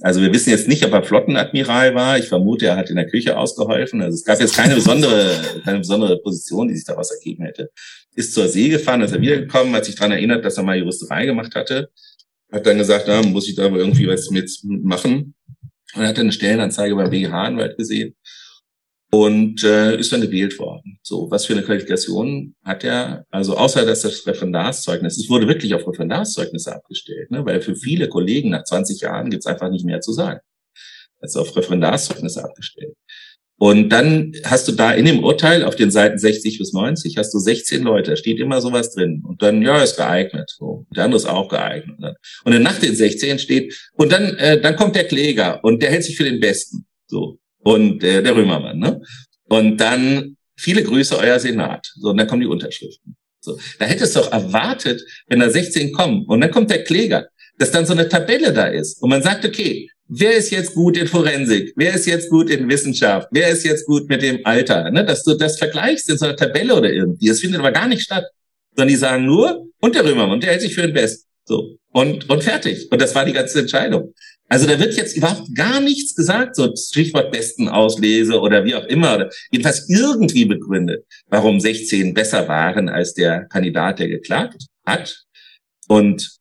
Also wir wissen jetzt nicht, ob er Flottenadmiral war. Ich vermute, er hat in der Küche ausgeholfen. Also es gab jetzt keine besondere, keine besondere Position, die sich daraus ergeben hätte. Ist zur See gefahren, ist er wiedergekommen, hat sich daran erinnert, dass er mal Juristerei gemacht hatte. Hat dann gesagt, na, muss ich da aber irgendwie was mit machen. Und er hat dann eine Stellenanzeige beim BGH-Anwalt gesehen und äh, ist dann gewählt worden. So, was für eine Qualifikation hat er? Also außer dass das Referendarszeugnis, es wurde wirklich auf Referendarszeugnisse abgestellt, ne? weil für viele Kollegen nach 20 Jahren gibt's einfach nicht mehr zu sagen. Also auf Referendarzeugnisse abgestellt. Und dann hast du da in dem Urteil auf den Seiten 60 bis 90 hast du 16 Leute, da steht immer sowas drin. Und dann, ja, ist geeignet. So. Der andere ist auch geeignet. Und dann nach den 16 steht, und dann, äh, dann kommt der Kläger und der hält sich für den Besten. So und äh, der Römermann. Ne? Und dann viele Grüße, euer Senat. So, und dann kommen die Unterschriften. So, da hättest du doch erwartet, wenn da 16 kommen und dann kommt der Kläger, dass dann so eine Tabelle da ist und man sagt, okay, wer ist jetzt gut in Forensik? Wer ist jetzt gut in Wissenschaft? Wer ist jetzt gut mit dem Alter? Ne? Dass du das vergleichst in so einer Tabelle oder irgendwie. Das findet aber gar nicht statt. Sondern die sagen nur, und der Römermann, der hält sich für den Best. So. Und, und fertig. Und das war die ganze Entscheidung. Also da wird jetzt überhaupt gar nichts gesagt, so Stichwort besten Auslese oder wie auch immer, jedenfalls irgendwie begründet, warum 16 besser waren als der Kandidat, der geklagt hat. Und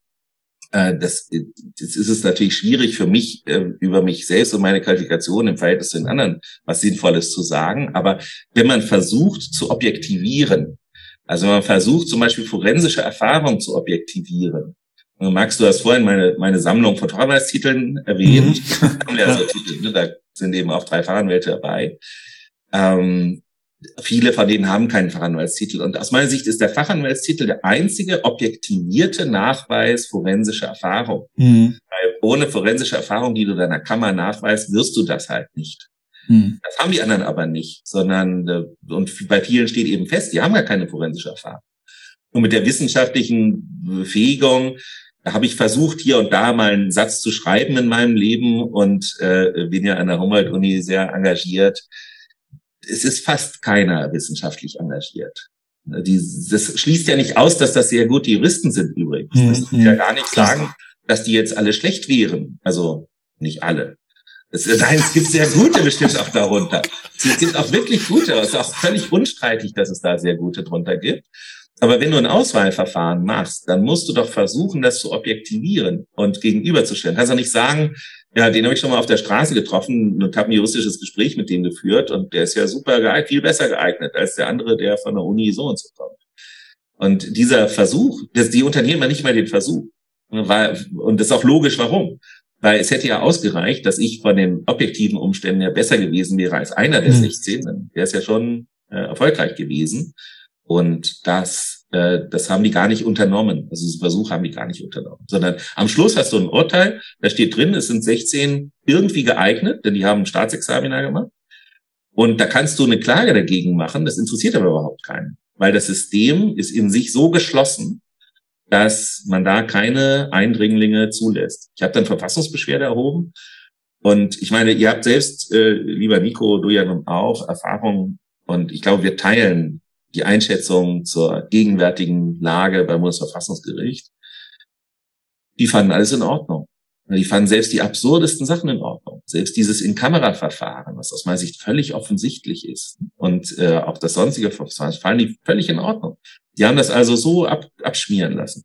äh, das, das ist es natürlich schwierig für mich, äh, über mich selbst und meine Qualifikation im Verhältnis zu den anderen was Sinnvolles zu sagen. Aber wenn man versucht zu objektivieren, also wenn man versucht zum Beispiel forensische Erfahrung zu objektivieren, Max, du hast vorhin meine, meine Sammlung von Fachanwaltstiteln erwähnt. Mhm. ja, so Titel, ne? Da sind eben auch drei Fachanwälte dabei. Ähm, viele von denen haben keinen Fachanwaltstitel. Und aus meiner Sicht ist der Fachanwaltstitel der einzige objektivierte Nachweis forensischer Erfahrung. Mhm. Weil ohne forensische Erfahrung, die du deiner Kammer nachweist, wirst du das halt nicht. Mhm. Das haben die anderen aber nicht, sondern, äh, und bei vielen steht eben fest, die haben gar keine forensische Erfahrung. Und mit der wissenschaftlichen Befähigung habe ich versucht, hier und da mal einen Satz zu schreiben in meinem Leben und äh, bin ja an der Humboldt-Uni sehr engagiert. Es ist fast keiner wissenschaftlich engagiert. Die, das schließt ja nicht aus, dass das sehr gute Juristen sind übrigens. Das mhm. will ja gar nicht sagen, dass die jetzt alle schlecht wären. Also nicht alle. Es, nein, es gibt sehr gute bestimmt auch darunter. Es gibt auch wirklich gute. Es ist auch völlig unstreitig, dass es da sehr gute drunter gibt. Aber wenn du ein Auswahlverfahren machst, dann musst du doch versuchen, das zu objektivieren und gegenüberzustellen. Du kannst doch nicht sagen, ja, den habe ich schon mal auf der Straße getroffen und habe ein juristisches Gespräch mit dem geführt und der ist ja super geeignet, viel besser geeignet als der andere, der von der Uni so und so kommt. Und dieser Versuch, das, die unternehmen ja nicht mal den Versuch. Und das ist auch logisch, warum. Weil es hätte ja ausgereicht, dass ich von den objektiven Umständen ja besser gewesen wäre als einer der 16. Mhm. Dann wäre es ja schon äh, erfolgreich gewesen. Und das äh, das haben die gar nicht unternommen. Also diesen Versuch haben die gar nicht unternommen. Sondern am Schluss hast du ein Urteil, da steht drin, es sind 16 irgendwie geeignet, denn die haben ein Staatsexaminer gemacht. Und da kannst du eine Klage dagegen machen, das interessiert aber überhaupt keinen. Weil das System ist in sich so geschlossen, dass man da keine Eindringlinge zulässt. Ich habe dann Verfassungsbeschwerde erhoben. Und ich meine, ihr habt selbst, äh, lieber Nico, du ja nun auch Erfahrung. Und ich glaube, wir teilen die Einschätzung zur gegenwärtigen Lage beim Bundesverfassungsgericht. Die fanden alles in Ordnung. Die fanden selbst die absurdesten Sachen in Ordnung. Selbst dieses In-Kamera-Verfahren, was aus meiner Sicht völlig offensichtlich ist. Und äh, auch das sonstige Verfahren fallen die völlig in Ordnung. Die haben das also so ab, abschmieren lassen.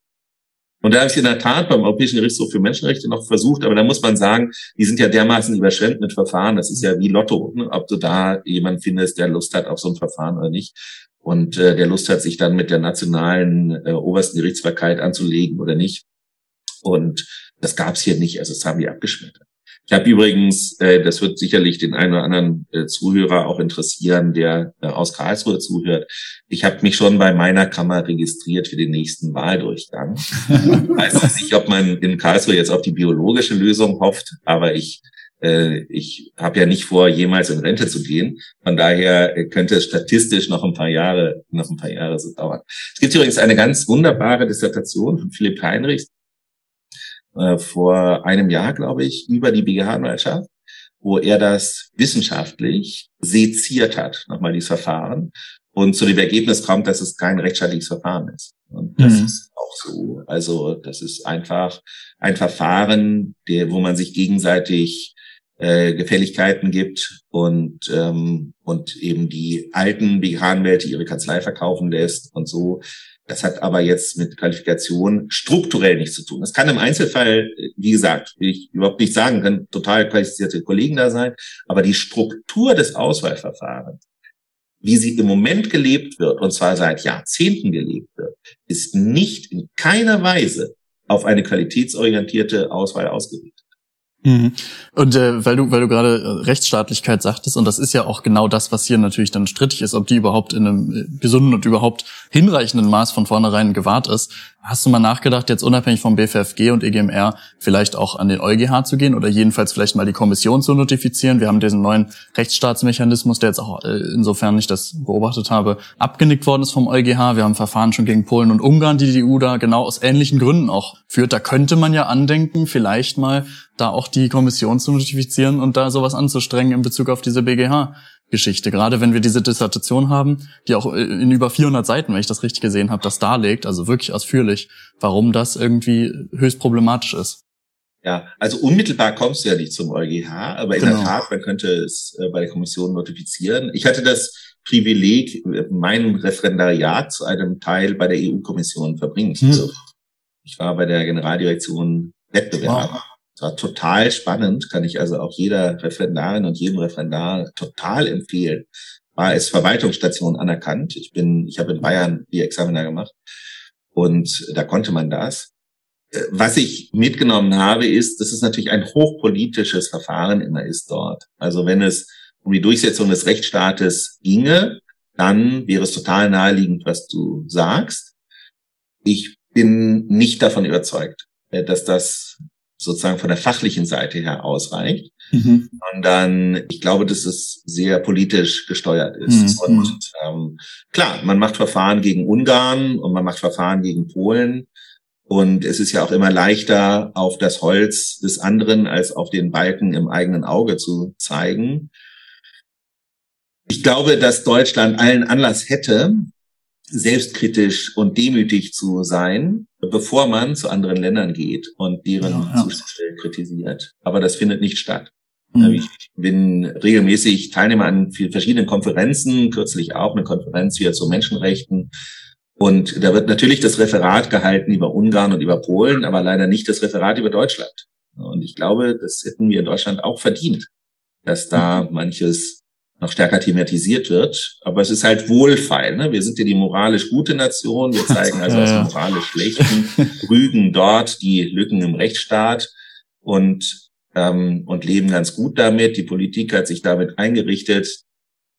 Und da habe ich in der Tat beim Europäischen Gerichtshof für Menschenrechte noch versucht, aber da muss man sagen, die sind ja dermaßen überschwemmt mit Verfahren. Das ist ja wie Lotto, ne? ob du da jemanden findest, der Lust hat auf so ein Verfahren oder nicht. Und äh, der Lust hat, sich dann mit der nationalen äh, obersten Gerichtsbarkeit anzulegen oder nicht. Und das gab es hier nicht, also das haben die abgeschmettert. Ich habe übrigens, äh, das wird sicherlich den einen oder anderen äh, Zuhörer auch interessieren, der äh, aus Karlsruhe zuhört. Ich habe mich schon bei meiner Kammer registriert für den nächsten Wahldurchgang. weiß nicht, ob man in Karlsruhe jetzt auf die biologische Lösung hofft, aber ich äh, ich habe ja nicht vor, jemals in Rente zu gehen. Von daher äh, könnte es statistisch noch ein paar Jahre, noch ein paar Jahre so dauern. Es gibt übrigens eine ganz wunderbare Dissertation von Philipp Heinrichs äh, vor einem Jahr, glaube ich, über die BGH-Anwaltschaft, wo er das wissenschaftlich seziert hat, nochmal dieses Verfahren, und zu dem Ergebnis kommt, dass es kein rechtsstaatliches Verfahren ist. Und das mhm. ist auch so. Also das ist einfach ein Verfahren, der, wo man sich gegenseitig äh, Gefälligkeiten gibt und ähm, und eben die alten BGH-Anwälte ihre Kanzlei verkaufen lässt und so. Das hat aber jetzt mit Qualifikation strukturell nichts zu tun. Das kann im Einzelfall, wie gesagt, ich überhaupt nicht sagen, können total qualifizierte Kollegen da sein, aber die Struktur des Auswahlverfahrens, wie sie im Moment gelebt wird, und zwar seit Jahrzehnten gelebt wird, ist nicht in keiner Weise auf eine qualitätsorientierte Auswahl ausgerichtet. Mhm. Und äh, weil du, weil du gerade äh, Rechtsstaatlichkeit sagtest, und das ist ja auch genau das, was hier natürlich dann strittig ist, ob die überhaupt in einem äh, gesunden und überhaupt hinreichenden Maß von vornherein gewahrt ist. Hast du mal nachgedacht, jetzt unabhängig vom BFFG und EGMR vielleicht auch an den EuGH zu gehen oder jedenfalls vielleicht mal die Kommission zu notifizieren? Wir haben diesen neuen Rechtsstaatsmechanismus, der jetzt auch, äh, insofern ich das beobachtet habe, abgenickt worden ist vom EuGH. Wir haben Verfahren schon gegen Polen und Ungarn, die die EU da genau aus ähnlichen Gründen auch führt. Da könnte man ja andenken, vielleicht mal da auch die Kommission zu notifizieren und da sowas anzustrengen in Bezug auf diese BGH-Geschichte. Gerade wenn wir diese Dissertation haben, die auch in über 400 Seiten, wenn ich das richtig gesehen habe, das darlegt, also wirklich ausführlich, warum das irgendwie höchst problematisch ist. Ja, also unmittelbar kommst du ja nicht zum EuGH, aber in genau. der Tat, man könnte es äh, bei der Kommission notifizieren. Ich hatte das Privileg, mein Referendariat zu einem Teil bei der EU-Kommission verbringen hm. Ich war bei der Generaldirektion Wettbewerb. Wow. Es war total spannend, kann ich also auch jeder Referendarin und jedem Referendar total empfehlen. War als Verwaltungsstation anerkannt. Ich bin, ich habe in Bayern die Examiner gemacht und da konnte man das. Äh, was ich mitgenommen habe, ist, dass es natürlich ein hochpolitisches Verfahren immer ist dort. Also wenn es um die Durchsetzung des Rechtsstaates ginge, dann wäre es total naheliegend, was du sagst. Ich bin nicht davon überzeugt, äh, dass das sozusagen von der fachlichen Seite her ausreicht, mhm. sondern ich glaube, dass es sehr politisch gesteuert ist. Mhm. Und ähm, klar, man macht Verfahren gegen Ungarn und man macht Verfahren gegen Polen. Und es ist ja auch immer leichter, auf das Holz des anderen als auf den Balken im eigenen Auge zu zeigen. Ich glaube, dass Deutschland allen Anlass hätte, selbstkritisch und demütig zu sein, bevor man zu anderen Ländern geht und deren ja, ja. Zustände kritisiert. Aber das findet nicht statt. Mhm. Ich bin regelmäßig Teilnehmer an verschiedenen Konferenzen, kürzlich auch eine Konferenz hier zu Menschenrechten. Und da wird natürlich das Referat gehalten über Ungarn und über Polen, aber leider nicht das Referat über Deutschland. Und ich glaube, das hätten wir in Deutschland auch verdient, dass da mhm. manches noch stärker thematisiert wird. Aber es ist halt wohlfeil. Ne? Wir sind ja die moralisch gute Nation. Wir zeigen also aus dem moralisch schlechten, rügen dort die Lücken im Rechtsstaat und, ähm, und leben ganz gut damit. Die Politik hat sich damit eingerichtet.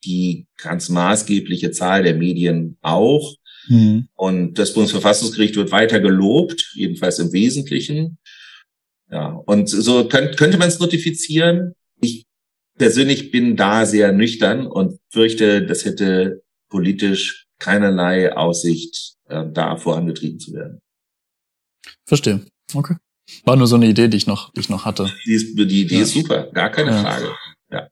Die ganz maßgebliche Zahl der Medien auch. Mhm. Und das Bundesverfassungsgericht wird weiter gelobt, jedenfalls im Wesentlichen. Ja, und so könnt, könnte man es notifizieren. Ich persönlich bin da sehr nüchtern und fürchte, das hätte politisch keinerlei Aussicht, äh, da vorangetrieben zu werden. Verstehe. Okay. War nur so eine Idee, die ich noch, die ich noch hatte. Die ist, die, die ja. ist super, gar keine ja. Frage. Ja.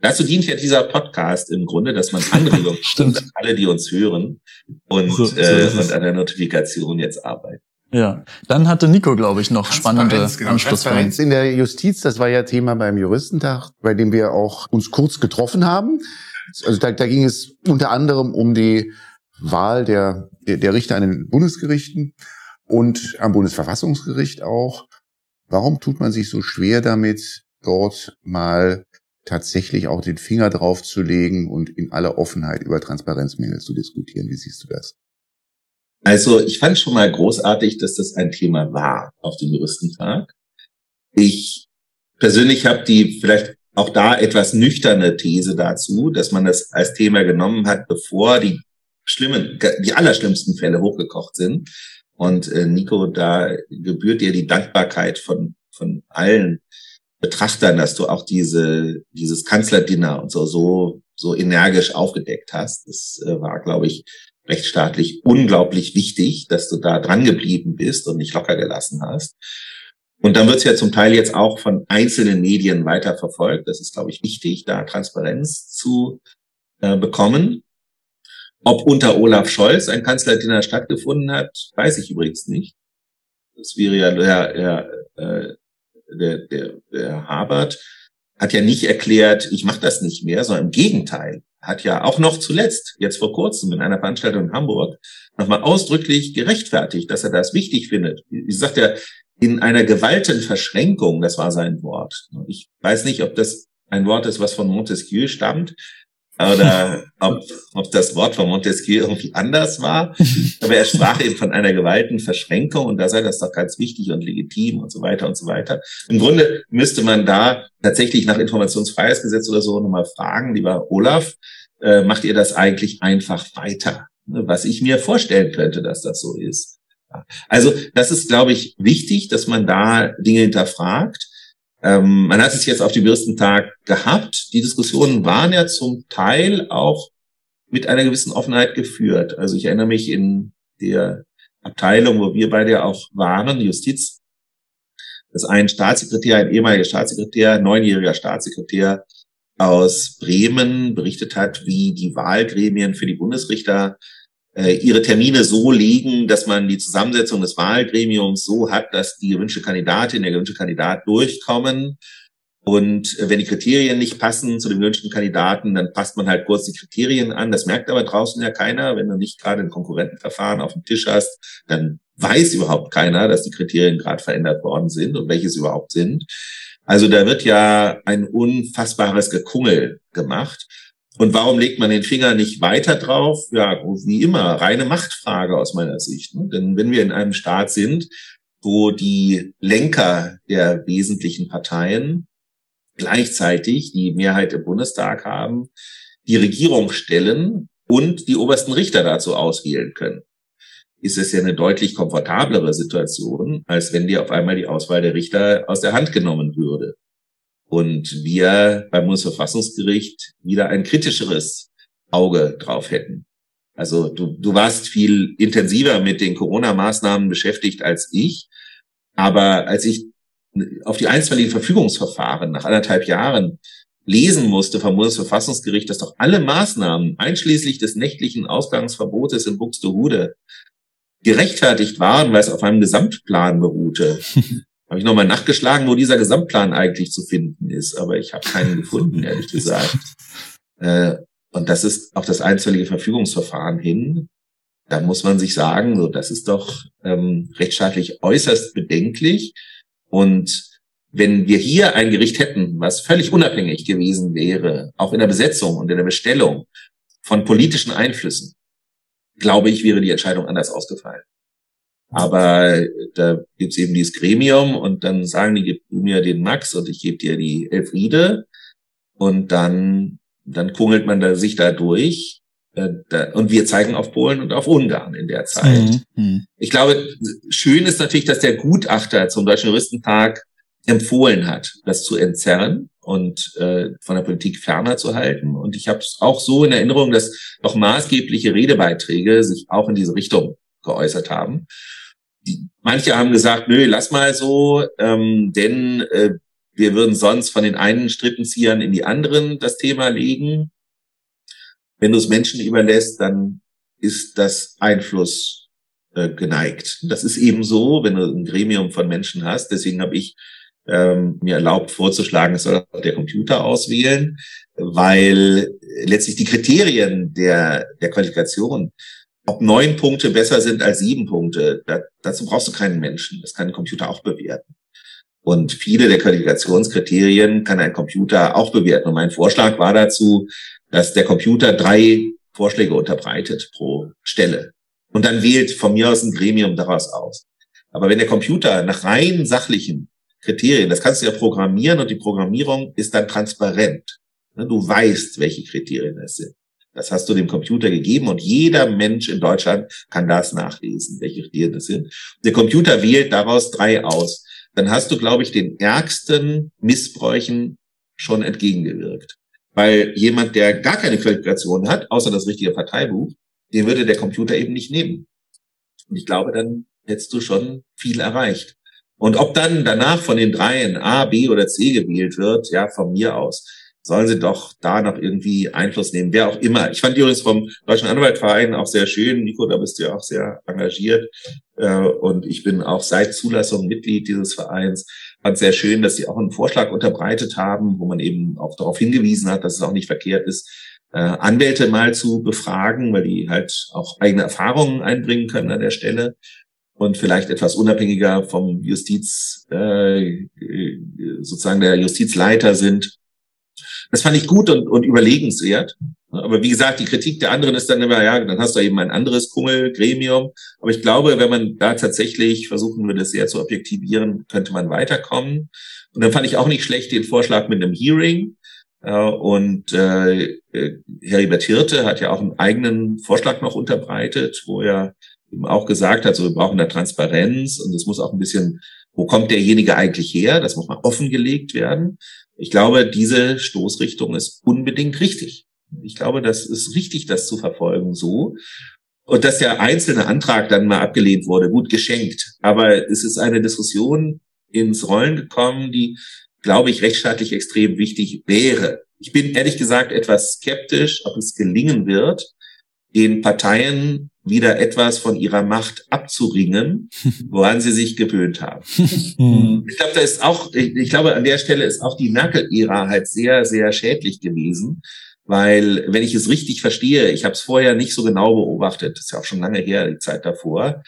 Dazu dient ja dieser Podcast im Grunde, dass man Anregungen Stimmt. alle, die uns hören und, so, so äh, und an der Notifikation jetzt arbeiten. Ja, dann hatte Nico, glaube ich, noch spannende genau. Anschlussfragen. in der Justiz, das war ja Thema beim Juristentag, bei dem wir auch uns kurz getroffen haben. Also da, da ging es unter anderem um die Wahl der, der, der Richter an den Bundesgerichten und am Bundesverfassungsgericht auch. Warum tut man sich so schwer damit, dort mal tatsächlich auch den Finger drauf zu legen und in aller Offenheit über Transparenzmängel zu diskutieren? Wie siehst du das? Also ich fand schon mal großartig, dass das ein Thema war auf dem Juristentag. Ich persönlich habe die vielleicht auch da etwas nüchterne These dazu, dass man das als Thema genommen hat, bevor die schlimmen, die allerschlimmsten Fälle hochgekocht sind. Und äh, Nico, da gebührt dir die Dankbarkeit von, von allen Betrachtern, dass du auch diese, dieses Kanzlerdinner und so, so, so energisch aufgedeckt hast. Das äh, war, glaube ich, rechtsstaatlich unglaublich wichtig, dass du da dran geblieben bist und nicht locker gelassen hast. Und dann wird es ja zum Teil jetzt auch von einzelnen Medien weiterverfolgt. Das ist, glaube ich, wichtig, da Transparenz zu äh, bekommen. Ob unter Olaf Scholz ein Kanzlerdiener stattgefunden hat, weiß ich übrigens nicht. Das wäre ja der, der, äh, der, der, der Habert hat ja nicht erklärt, ich mache das nicht mehr, sondern im Gegenteil hat ja auch noch zuletzt, jetzt vor kurzem in einer Veranstaltung in Hamburg, nochmal ausdrücklich gerechtfertigt, dass er das wichtig findet. Wie sagt er, in einer Gewaltenverschränkung, das war sein Wort. Ich weiß nicht, ob das ein Wort ist, was von Montesquieu stammt, oder ob, ob das Wort von Montesquieu irgendwie anders war. Aber er sprach eben von einer Gewaltenverschränkung und da sei das doch ganz wichtig und legitim und so weiter und so weiter. Im Grunde müsste man da tatsächlich nach Informationsfreiheitsgesetz oder so nochmal fragen, lieber Olaf, äh, macht ihr das eigentlich einfach weiter? Was ich mir vorstellen könnte, dass das so ist. Also das ist, glaube ich, wichtig, dass man da Dinge hinterfragt. Ähm, man hat es jetzt auf dem ersten Tag gehabt. Die Diskussionen waren ja zum Teil auch mit einer gewissen Offenheit geführt. Also ich erinnere mich in der Abteilung, wo wir beide auch waren, Justiz, dass ein Staatssekretär, ein ehemaliger Staatssekretär, neunjähriger Staatssekretär aus Bremen berichtet hat, wie die Wahlgremien für die Bundesrichter ihre Termine so legen, dass man die Zusammensetzung des Wahlgremiums so hat, dass die gewünschte Kandidatin, der gewünschte Kandidat durchkommen. Und äh, wenn die Kriterien nicht passen zu dem gewünschten Kandidaten, dann passt man halt kurz die Kriterien an. Das merkt aber draußen ja keiner. Wenn du nicht gerade ein Konkurrentenverfahren auf dem Tisch hast, dann weiß überhaupt keiner, dass die Kriterien gerade verändert worden sind und welche es überhaupt sind. Also da wird ja ein unfassbares Gekungel gemacht. Und warum legt man den Finger nicht weiter drauf? Ja, wie immer, reine Machtfrage aus meiner Sicht. Ne? Denn wenn wir in einem Staat sind, wo die Lenker der wesentlichen Parteien gleichzeitig die Mehrheit im Bundestag haben, die Regierung stellen und die obersten Richter dazu auswählen können, ist es ja eine deutlich komfortablere Situation, als wenn dir auf einmal die Auswahl der Richter aus der Hand genommen würde und wir beim Bundesverfassungsgericht wieder ein kritischeres Auge drauf hätten. Also du, du warst viel intensiver mit den Corona-Maßnahmen beschäftigt als ich. Aber als ich auf die einstweiligen Verfügungsverfahren nach anderthalb Jahren lesen musste vom Bundesverfassungsgericht, dass doch alle Maßnahmen, einschließlich des nächtlichen Ausgangsverbotes in Buxtehude, gerechtfertigt waren, weil es auf einem Gesamtplan beruhte. habe ich nochmal nachgeschlagen, wo dieser Gesamtplan eigentlich zu finden ist, aber ich habe keinen gefunden, ehrlich gesagt. Äh, und das ist auch das einstweilige Verfügungsverfahren hin. Da muss man sich sagen, so das ist doch ähm, rechtsstaatlich äußerst bedenklich. Und wenn wir hier ein Gericht hätten, was völlig unabhängig gewesen wäre, auch in der Besetzung und in der Bestellung von politischen Einflüssen, glaube ich, wäre die Entscheidung anders ausgefallen. Aber da gibt's eben dieses Gremium und dann sagen die, gib mir den Max und ich gebe dir die Elfriede. Und dann, dann kungelt man da sich da durch. Äh, und wir zeigen auf Polen und auf Ungarn in der Zeit. Mhm. Ich glaube, schön ist natürlich, dass der Gutachter zum Deutschen Juristentag empfohlen hat, das zu entzerren und äh, von der Politik ferner zu halten. Und ich habe es auch so in Erinnerung, dass noch maßgebliche Redebeiträge sich auch in diese Richtung geäußert haben. Die, manche haben gesagt, nö, lass mal so, ähm, denn äh, wir würden sonst von den einen Strippenziehern in die anderen das Thema legen. Wenn du es Menschen überlässt, dann ist das Einfluss äh, geneigt. Das ist eben so, wenn du ein Gremium von Menschen hast. Deswegen habe ich ähm, mir erlaubt vorzuschlagen, es soll der Computer auswählen, weil letztlich die Kriterien der, der Qualifikation, ob neun Punkte besser sind als sieben Punkte, da, dazu brauchst du keinen Menschen. Das kann ein Computer auch bewerten. Und viele der Qualifikationskriterien kann ein Computer auch bewerten. Und mein Vorschlag war dazu, dass der Computer drei Vorschläge unterbreitet pro Stelle. Und dann wählt von mir aus ein Gremium daraus aus. Aber wenn der Computer nach rein sachlichen Kriterien, das kannst du ja programmieren und die Programmierung ist dann transparent. Ne, du weißt, welche Kriterien es sind. Das hast du dem Computer gegeben und jeder Mensch in Deutschland kann das nachlesen, welche Kriterien das sind. Der Computer wählt daraus drei aus. Dann hast du, glaube ich, den ärgsten Missbräuchen schon entgegengewirkt. Weil jemand, der gar keine Qualifikation hat, außer das richtige Parteibuch, den würde der Computer eben nicht nehmen. Und ich glaube, dann hättest du schon viel erreicht. Und ob dann danach von den dreien A, B oder C gewählt wird, ja, von mir aus, sollen sie doch da noch irgendwie Einfluss nehmen, wer auch immer. Ich fand übrigens vom Deutschen Anwaltverein auch sehr schön. Nico, da bist du ja auch sehr engagiert. Äh, und ich bin auch seit Zulassung Mitglied dieses Vereins. Fand sehr schön, dass sie auch einen Vorschlag unterbreitet haben, wo man eben auch darauf hingewiesen hat, dass es auch nicht verkehrt ist, äh, Anwälte mal zu befragen, weil die halt auch eigene Erfahrungen einbringen können an der Stelle und vielleicht etwas unabhängiger vom Justiz, äh, sozusagen der Justizleiter sind. Das fand ich gut und, und überlegenswert. Aber wie gesagt, die Kritik der anderen ist dann immer, ja, dann hast du eben ein anderes Kummelgremium. Aber ich glaube, wenn man da tatsächlich versuchen würde, das sehr zu objektivieren, könnte man weiterkommen. Und dann fand ich auch nicht schlecht den Vorschlag mit einem Hearing. Und äh, Heribert Hirte hat ja auch einen eigenen Vorschlag noch unterbreitet, wo er eben auch gesagt hat, so wir brauchen da Transparenz und es muss auch ein bisschen, wo kommt derjenige eigentlich her? Das muss mal offengelegt werden. Ich glaube, diese Stoßrichtung ist unbedingt richtig. Ich glaube, das ist richtig, das zu verfolgen so. Und dass der einzelne Antrag dann mal abgelehnt wurde, gut geschenkt. Aber es ist eine Diskussion ins Rollen gekommen, die, glaube ich, rechtsstaatlich extrem wichtig wäre. Ich bin ehrlich gesagt etwas skeptisch, ob es gelingen wird, den Parteien wieder etwas von ihrer Macht abzuringen, woran sie sich gewöhnt haben. Mhm. ich glaube, da ist auch, ich, ich, glaube, an der Stelle ist auch die Merkel-Ära halt sehr, sehr schädlich gewesen, weil, wenn ich es richtig verstehe, ich habe es vorher nicht so genau beobachtet, das ist ja auch schon lange her, die Zeit davor,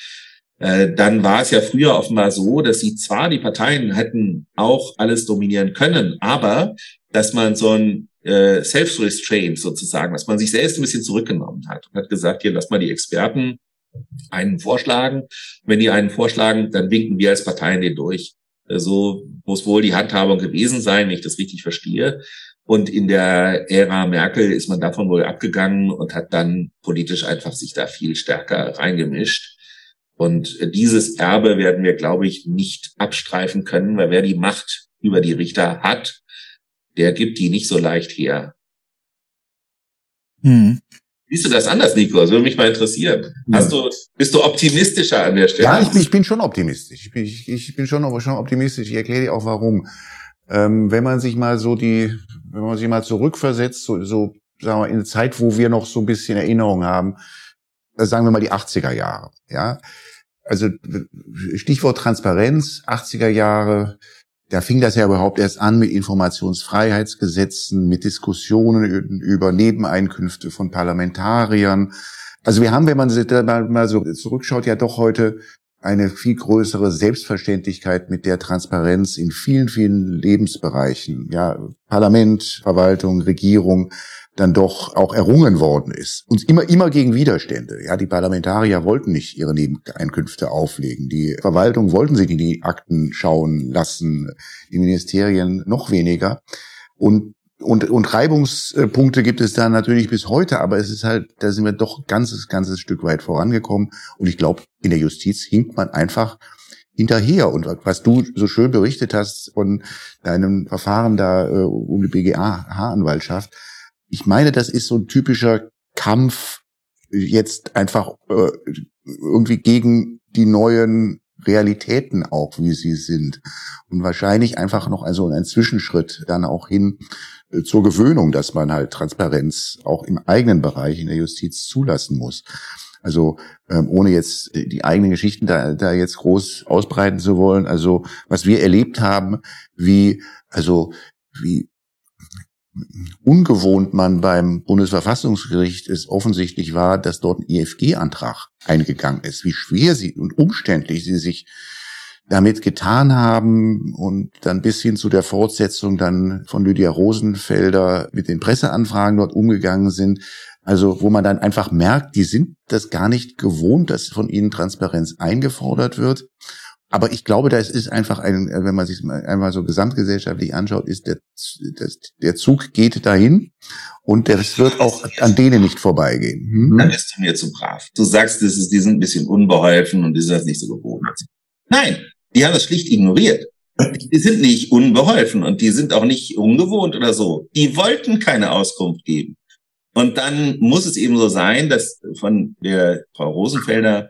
äh, dann war es ja früher offenbar so, dass sie zwar die Parteien hätten auch alles dominieren können, aber dass man so ein äh, Self-Restraint sozusagen, dass man sich selbst ein bisschen zurückgenommen hat und hat gesagt, hier lass mal die Experten einen vorschlagen. Wenn die einen vorschlagen, dann winken wir als Parteien den durch. So also, muss wohl die Handhabung gewesen sein, wenn ich das richtig verstehe. Und in der Ära Merkel ist man davon wohl abgegangen und hat dann politisch einfach sich da viel stärker reingemischt. Und dieses Erbe werden wir, glaube ich, nicht abstreifen können, weil wer die Macht über die Richter hat, der gibt die nicht so leicht her. Hm. Siehst du das anders, Nico? Das würde mich mal interessieren. Hast du, bist du optimistischer an der Stelle? Ja, ich bin, ich bin schon optimistisch. Ich bin, ich, ich bin schon, schon optimistisch. Ich erkläre dir auch warum. Ähm, wenn man sich mal so die, wenn man sich mal zurückversetzt, so, so sagen wir, in eine Zeit, wo wir noch so ein bisschen Erinnerung haben, äh, sagen wir mal die 80er Jahre, ja. Also Stichwort Transparenz, 80er Jahre, da fing das ja überhaupt erst an mit Informationsfreiheitsgesetzen, mit Diskussionen über Nebeneinkünfte von Parlamentariern. Also wir haben, wenn man mal so zurückschaut, ja doch heute eine viel größere Selbstverständlichkeit mit der Transparenz in vielen, vielen Lebensbereichen. Ja, Parlament, Verwaltung, Regierung dann doch auch errungen worden ist. Und immer, immer gegen Widerstände. Ja, die Parlamentarier wollten nicht ihre Nebeneinkünfte auflegen. Die Verwaltung wollten sie in die Akten schauen lassen. Die Ministerien noch weniger. Und und, und Reibungspunkte gibt es da natürlich bis heute, aber es ist halt, da sind wir doch ganzes, ganzes Stück weit vorangekommen. Und ich glaube, in der Justiz hinkt man einfach hinterher. Und was du so schön berichtet hast von deinem Verfahren da äh, um die BGA-Anwaltschaft, ich meine, das ist so ein typischer Kampf jetzt einfach äh, irgendwie gegen die neuen Realitäten auch, wie sie sind. Und wahrscheinlich einfach noch also ein Zwischenschritt dann auch hin äh, zur Gewöhnung, dass man halt Transparenz auch im eigenen Bereich in der Justiz zulassen muss. Also ähm, ohne jetzt die eigenen Geschichten da, da jetzt groß ausbreiten zu wollen. Also was wir erlebt haben, wie also wie ungewohnt man beim Bundesverfassungsgericht es offensichtlich war, dass dort ein IFG-Antrag eingegangen ist, wie schwer sie und umständlich sie sich damit getan haben und dann bis hin zu der Fortsetzung dann von Lydia Rosenfelder mit den Presseanfragen dort umgegangen sind. Also wo man dann einfach merkt, die sind das gar nicht gewohnt, dass von ihnen Transparenz eingefordert wird. Aber ich glaube, das ist einfach ein, wenn man sich einmal so gesamtgesellschaftlich anschaut, ist der, das, der Zug geht dahin und das wird auch an denen nicht vorbeigehen. Hm? Dann bist du mir zu brav. Du sagst, das ist, die sind ein bisschen unbeholfen und die sind das nicht so gewohnt. Nein, die haben das schlicht ignoriert. Die sind nicht unbeholfen und die sind auch nicht ungewohnt oder so. Die wollten keine Auskunft geben. Und dann muss es eben so sein, dass von der Frau Rosenfelder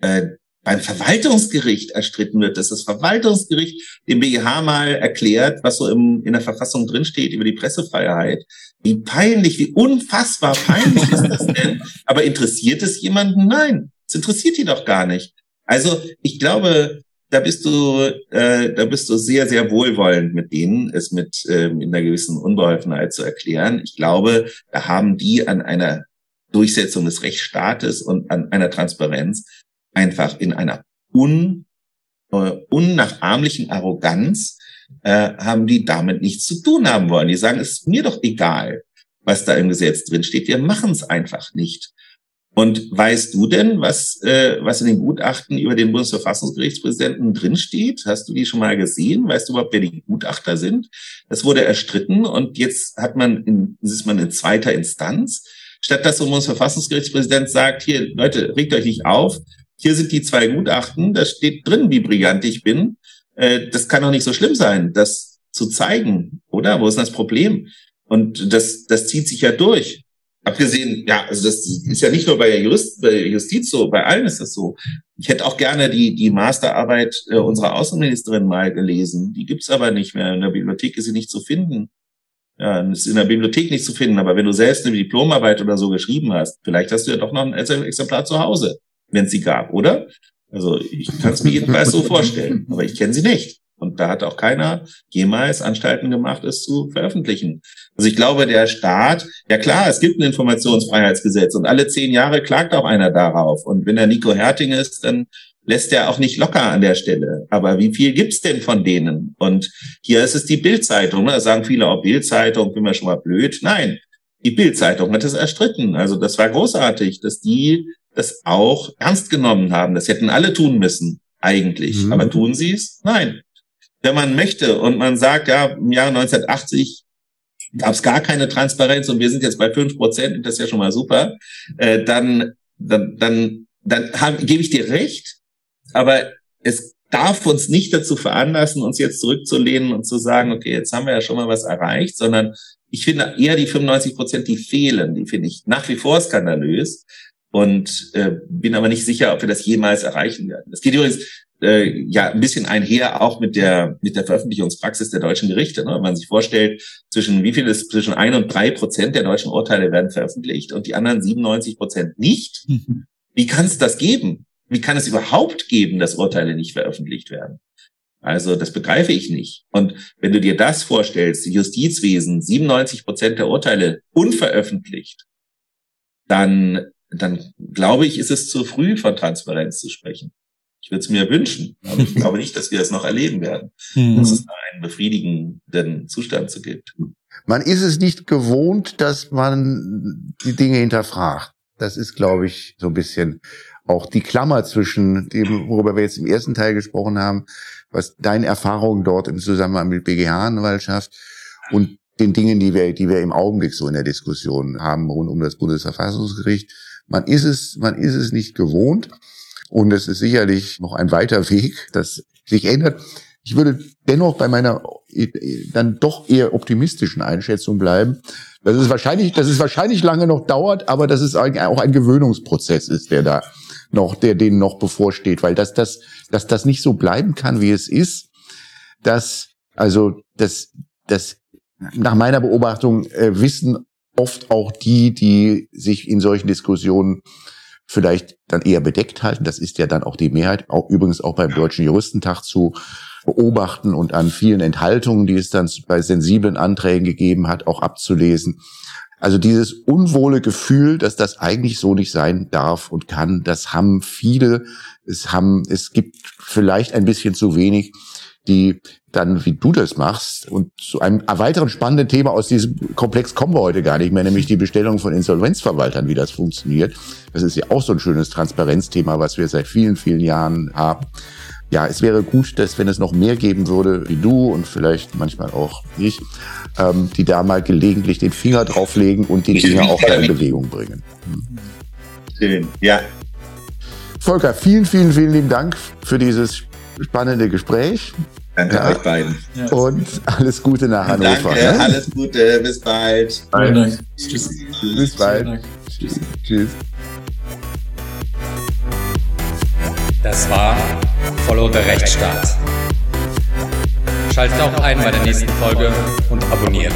äh, beim Verwaltungsgericht erstritten wird, dass das Verwaltungsgericht dem BGH mal erklärt, was so im, in der Verfassung drinsteht über die Pressefreiheit. Wie peinlich, wie unfassbar peinlich ist das denn? Aber interessiert es jemanden? Nein, es interessiert ihn doch gar nicht. Also ich glaube, da bist du, äh, da bist du sehr, sehr wohlwollend mit denen, es mit ähm, in einer gewissen Unbeholfenheit zu erklären. Ich glaube, da haben die an einer Durchsetzung des Rechtsstaates und an einer Transparenz einfach in einer un, äh, unnachahmlichen Arroganz äh, haben die damit nichts zu tun haben wollen. Die sagen, es ist mir doch egal, was da im Gesetz drin steht. Wir machen es einfach nicht. Und weißt du denn, was, äh, was in den Gutachten über den Bundesverfassungsgerichtspräsidenten drinsteht? Hast du die schon mal gesehen? Weißt du überhaupt, wer die Gutachter sind? Das wurde erstritten und jetzt hat man in, ist man in zweiter Instanz. Statt dass der Bundesverfassungsgerichtspräsident sagt, hier, Leute, regt euch nicht auf, hier sind die zwei Gutachten, da steht drin, wie brillant ich bin. Äh, das kann doch nicht so schlimm sein, das zu zeigen, oder? Wo ist das Problem? Und das, das zieht sich ja durch. Abgesehen, ja, also das ist ja nicht nur bei Jurist, bei Justiz so, bei allen ist das so. Ich hätte auch gerne die, die Masterarbeit äh, unserer Außenministerin mal gelesen. Die gibt's aber nicht mehr. In der Bibliothek ist sie nicht zu finden. Ja, ist in der Bibliothek nicht zu finden. Aber wenn du selbst eine Diplomarbeit oder so geschrieben hast, vielleicht hast du ja doch noch ein Exemplar zu Hause wenn es sie gab, oder? Also ich kann es mir jedenfalls so vorstellen, aber ich kenne sie nicht. Und da hat auch keiner jemals Anstalten gemacht, es zu veröffentlichen. Also ich glaube, der Staat, ja klar, es gibt ein Informationsfreiheitsgesetz und alle zehn Jahre klagt auch einer darauf. Und wenn er Nico Herting ist, dann lässt er auch nicht locker an der Stelle. Aber wie viel gibt's denn von denen? Und hier ist es die Bildzeitung. Ne? Da sagen viele, auch Bildzeitung, bin mir schon mal blöd. Nein, die Bildzeitung hat es erstritten. Also das war großartig, dass die das auch ernst genommen haben. Das hätten alle tun müssen, eigentlich. Mhm. Aber tun sie es? Nein. Wenn man möchte und man sagt, ja, im Jahr 1980 gab es gar keine Transparenz und wir sind jetzt bei fünf Prozent, und das ist ja schon mal super, äh, dann, dann, dann, dann hab, gebe ich dir recht. Aber es darf uns nicht dazu veranlassen, uns jetzt zurückzulehnen und zu sagen, okay, jetzt haben wir ja schon mal was erreicht, sondern ich finde eher die 95 Prozent, die fehlen, die finde ich nach wie vor skandalös und äh, bin aber nicht sicher, ob wir das jemals erreichen werden. Es geht übrigens äh, ja ein bisschen einher auch mit der mit der Veröffentlichungspraxis der deutschen Gerichte. Ne? Wenn man sich vorstellt, zwischen wie viel ist zwischen ein und drei Prozent der deutschen Urteile werden veröffentlicht und die anderen 97 Prozent nicht. Mhm. Wie kann es das geben? Wie kann es überhaupt geben, dass Urteile nicht veröffentlicht werden? Also das begreife ich nicht. Und wenn du dir das vorstellst, Justizwesen, 97 Prozent der Urteile unveröffentlicht, dann dann glaube ich, ist es zu früh von Transparenz zu sprechen. Ich würde es mir wünschen, aber ich glaube nicht, dass wir es noch erleben werden, mhm. dass es da einen befriedigenden Zustand zu gibt. Man ist es nicht gewohnt, dass man die Dinge hinterfragt. Das ist, glaube ich, so ein bisschen auch die Klammer zwischen dem, worüber wir jetzt im ersten Teil gesprochen haben, was deine Erfahrungen dort im Zusammenhang mit BGH-Anwaltschaft und den Dingen, die wir, die wir im Augenblick so in der Diskussion haben rund um das Bundesverfassungsgericht. Man ist es, man ist es nicht gewohnt. Und es ist sicherlich noch ein weiter Weg, das sich ändert. Ich würde dennoch bei meiner dann doch eher optimistischen Einschätzung bleiben, dass es wahrscheinlich, dass es wahrscheinlich lange noch dauert, aber dass es auch ein Gewöhnungsprozess ist, der da noch, der denen noch bevorsteht, weil dass das, dass das nicht so bleiben kann, wie es ist, dass also das, das nach meiner Beobachtung äh, wissen oft auch die, die sich in solchen Diskussionen vielleicht dann eher bedeckt halten. Das ist ja dann auch die Mehrheit, auch übrigens auch beim Deutschen Juristentag zu beobachten und an vielen Enthaltungen, die es dann bei sensiblen Anträgen gegeben hat, auch abzulesen. Also dieses unwohle Gefühl, dass das eigentlich so nicht sein darf und kann, das haben viele. Es haben, es gibt vielleicht ein bisschen zu wenig, die dann, wie du das machst, und zu einem weiteren spannenden Thema aus diesem Komplex kommen wir heute gar nicht mehr, nämlich die Bestellung von Insolvenzverwaltern, wie das funktioniert. Das ist ja auch so ein schönes Transparenzthema, was wir seit vielen, vielen Jahren haben ja, es wäre gut, dass wenn es noch mehr geben würde, wie du und vielleicht manchmal auch ich, ähm, die da mal gelegentlich den Finger drauflegen und den Finger auch da in Bewegung bringen. Schön, ja. Volker, vielen, vielen, vielen lieben Dank für dieses spannende Gespräch. Danke ja. euch beiden. Und alles Gute nach Hannover. Danke, ne? alles Gute, bis bald. bald. Tschüss. Bis bald. Tschüss. Tschüss. Das war Follow the Rechtsstaat. Schaltet auch ein bei der nächsten Folge und abonniert.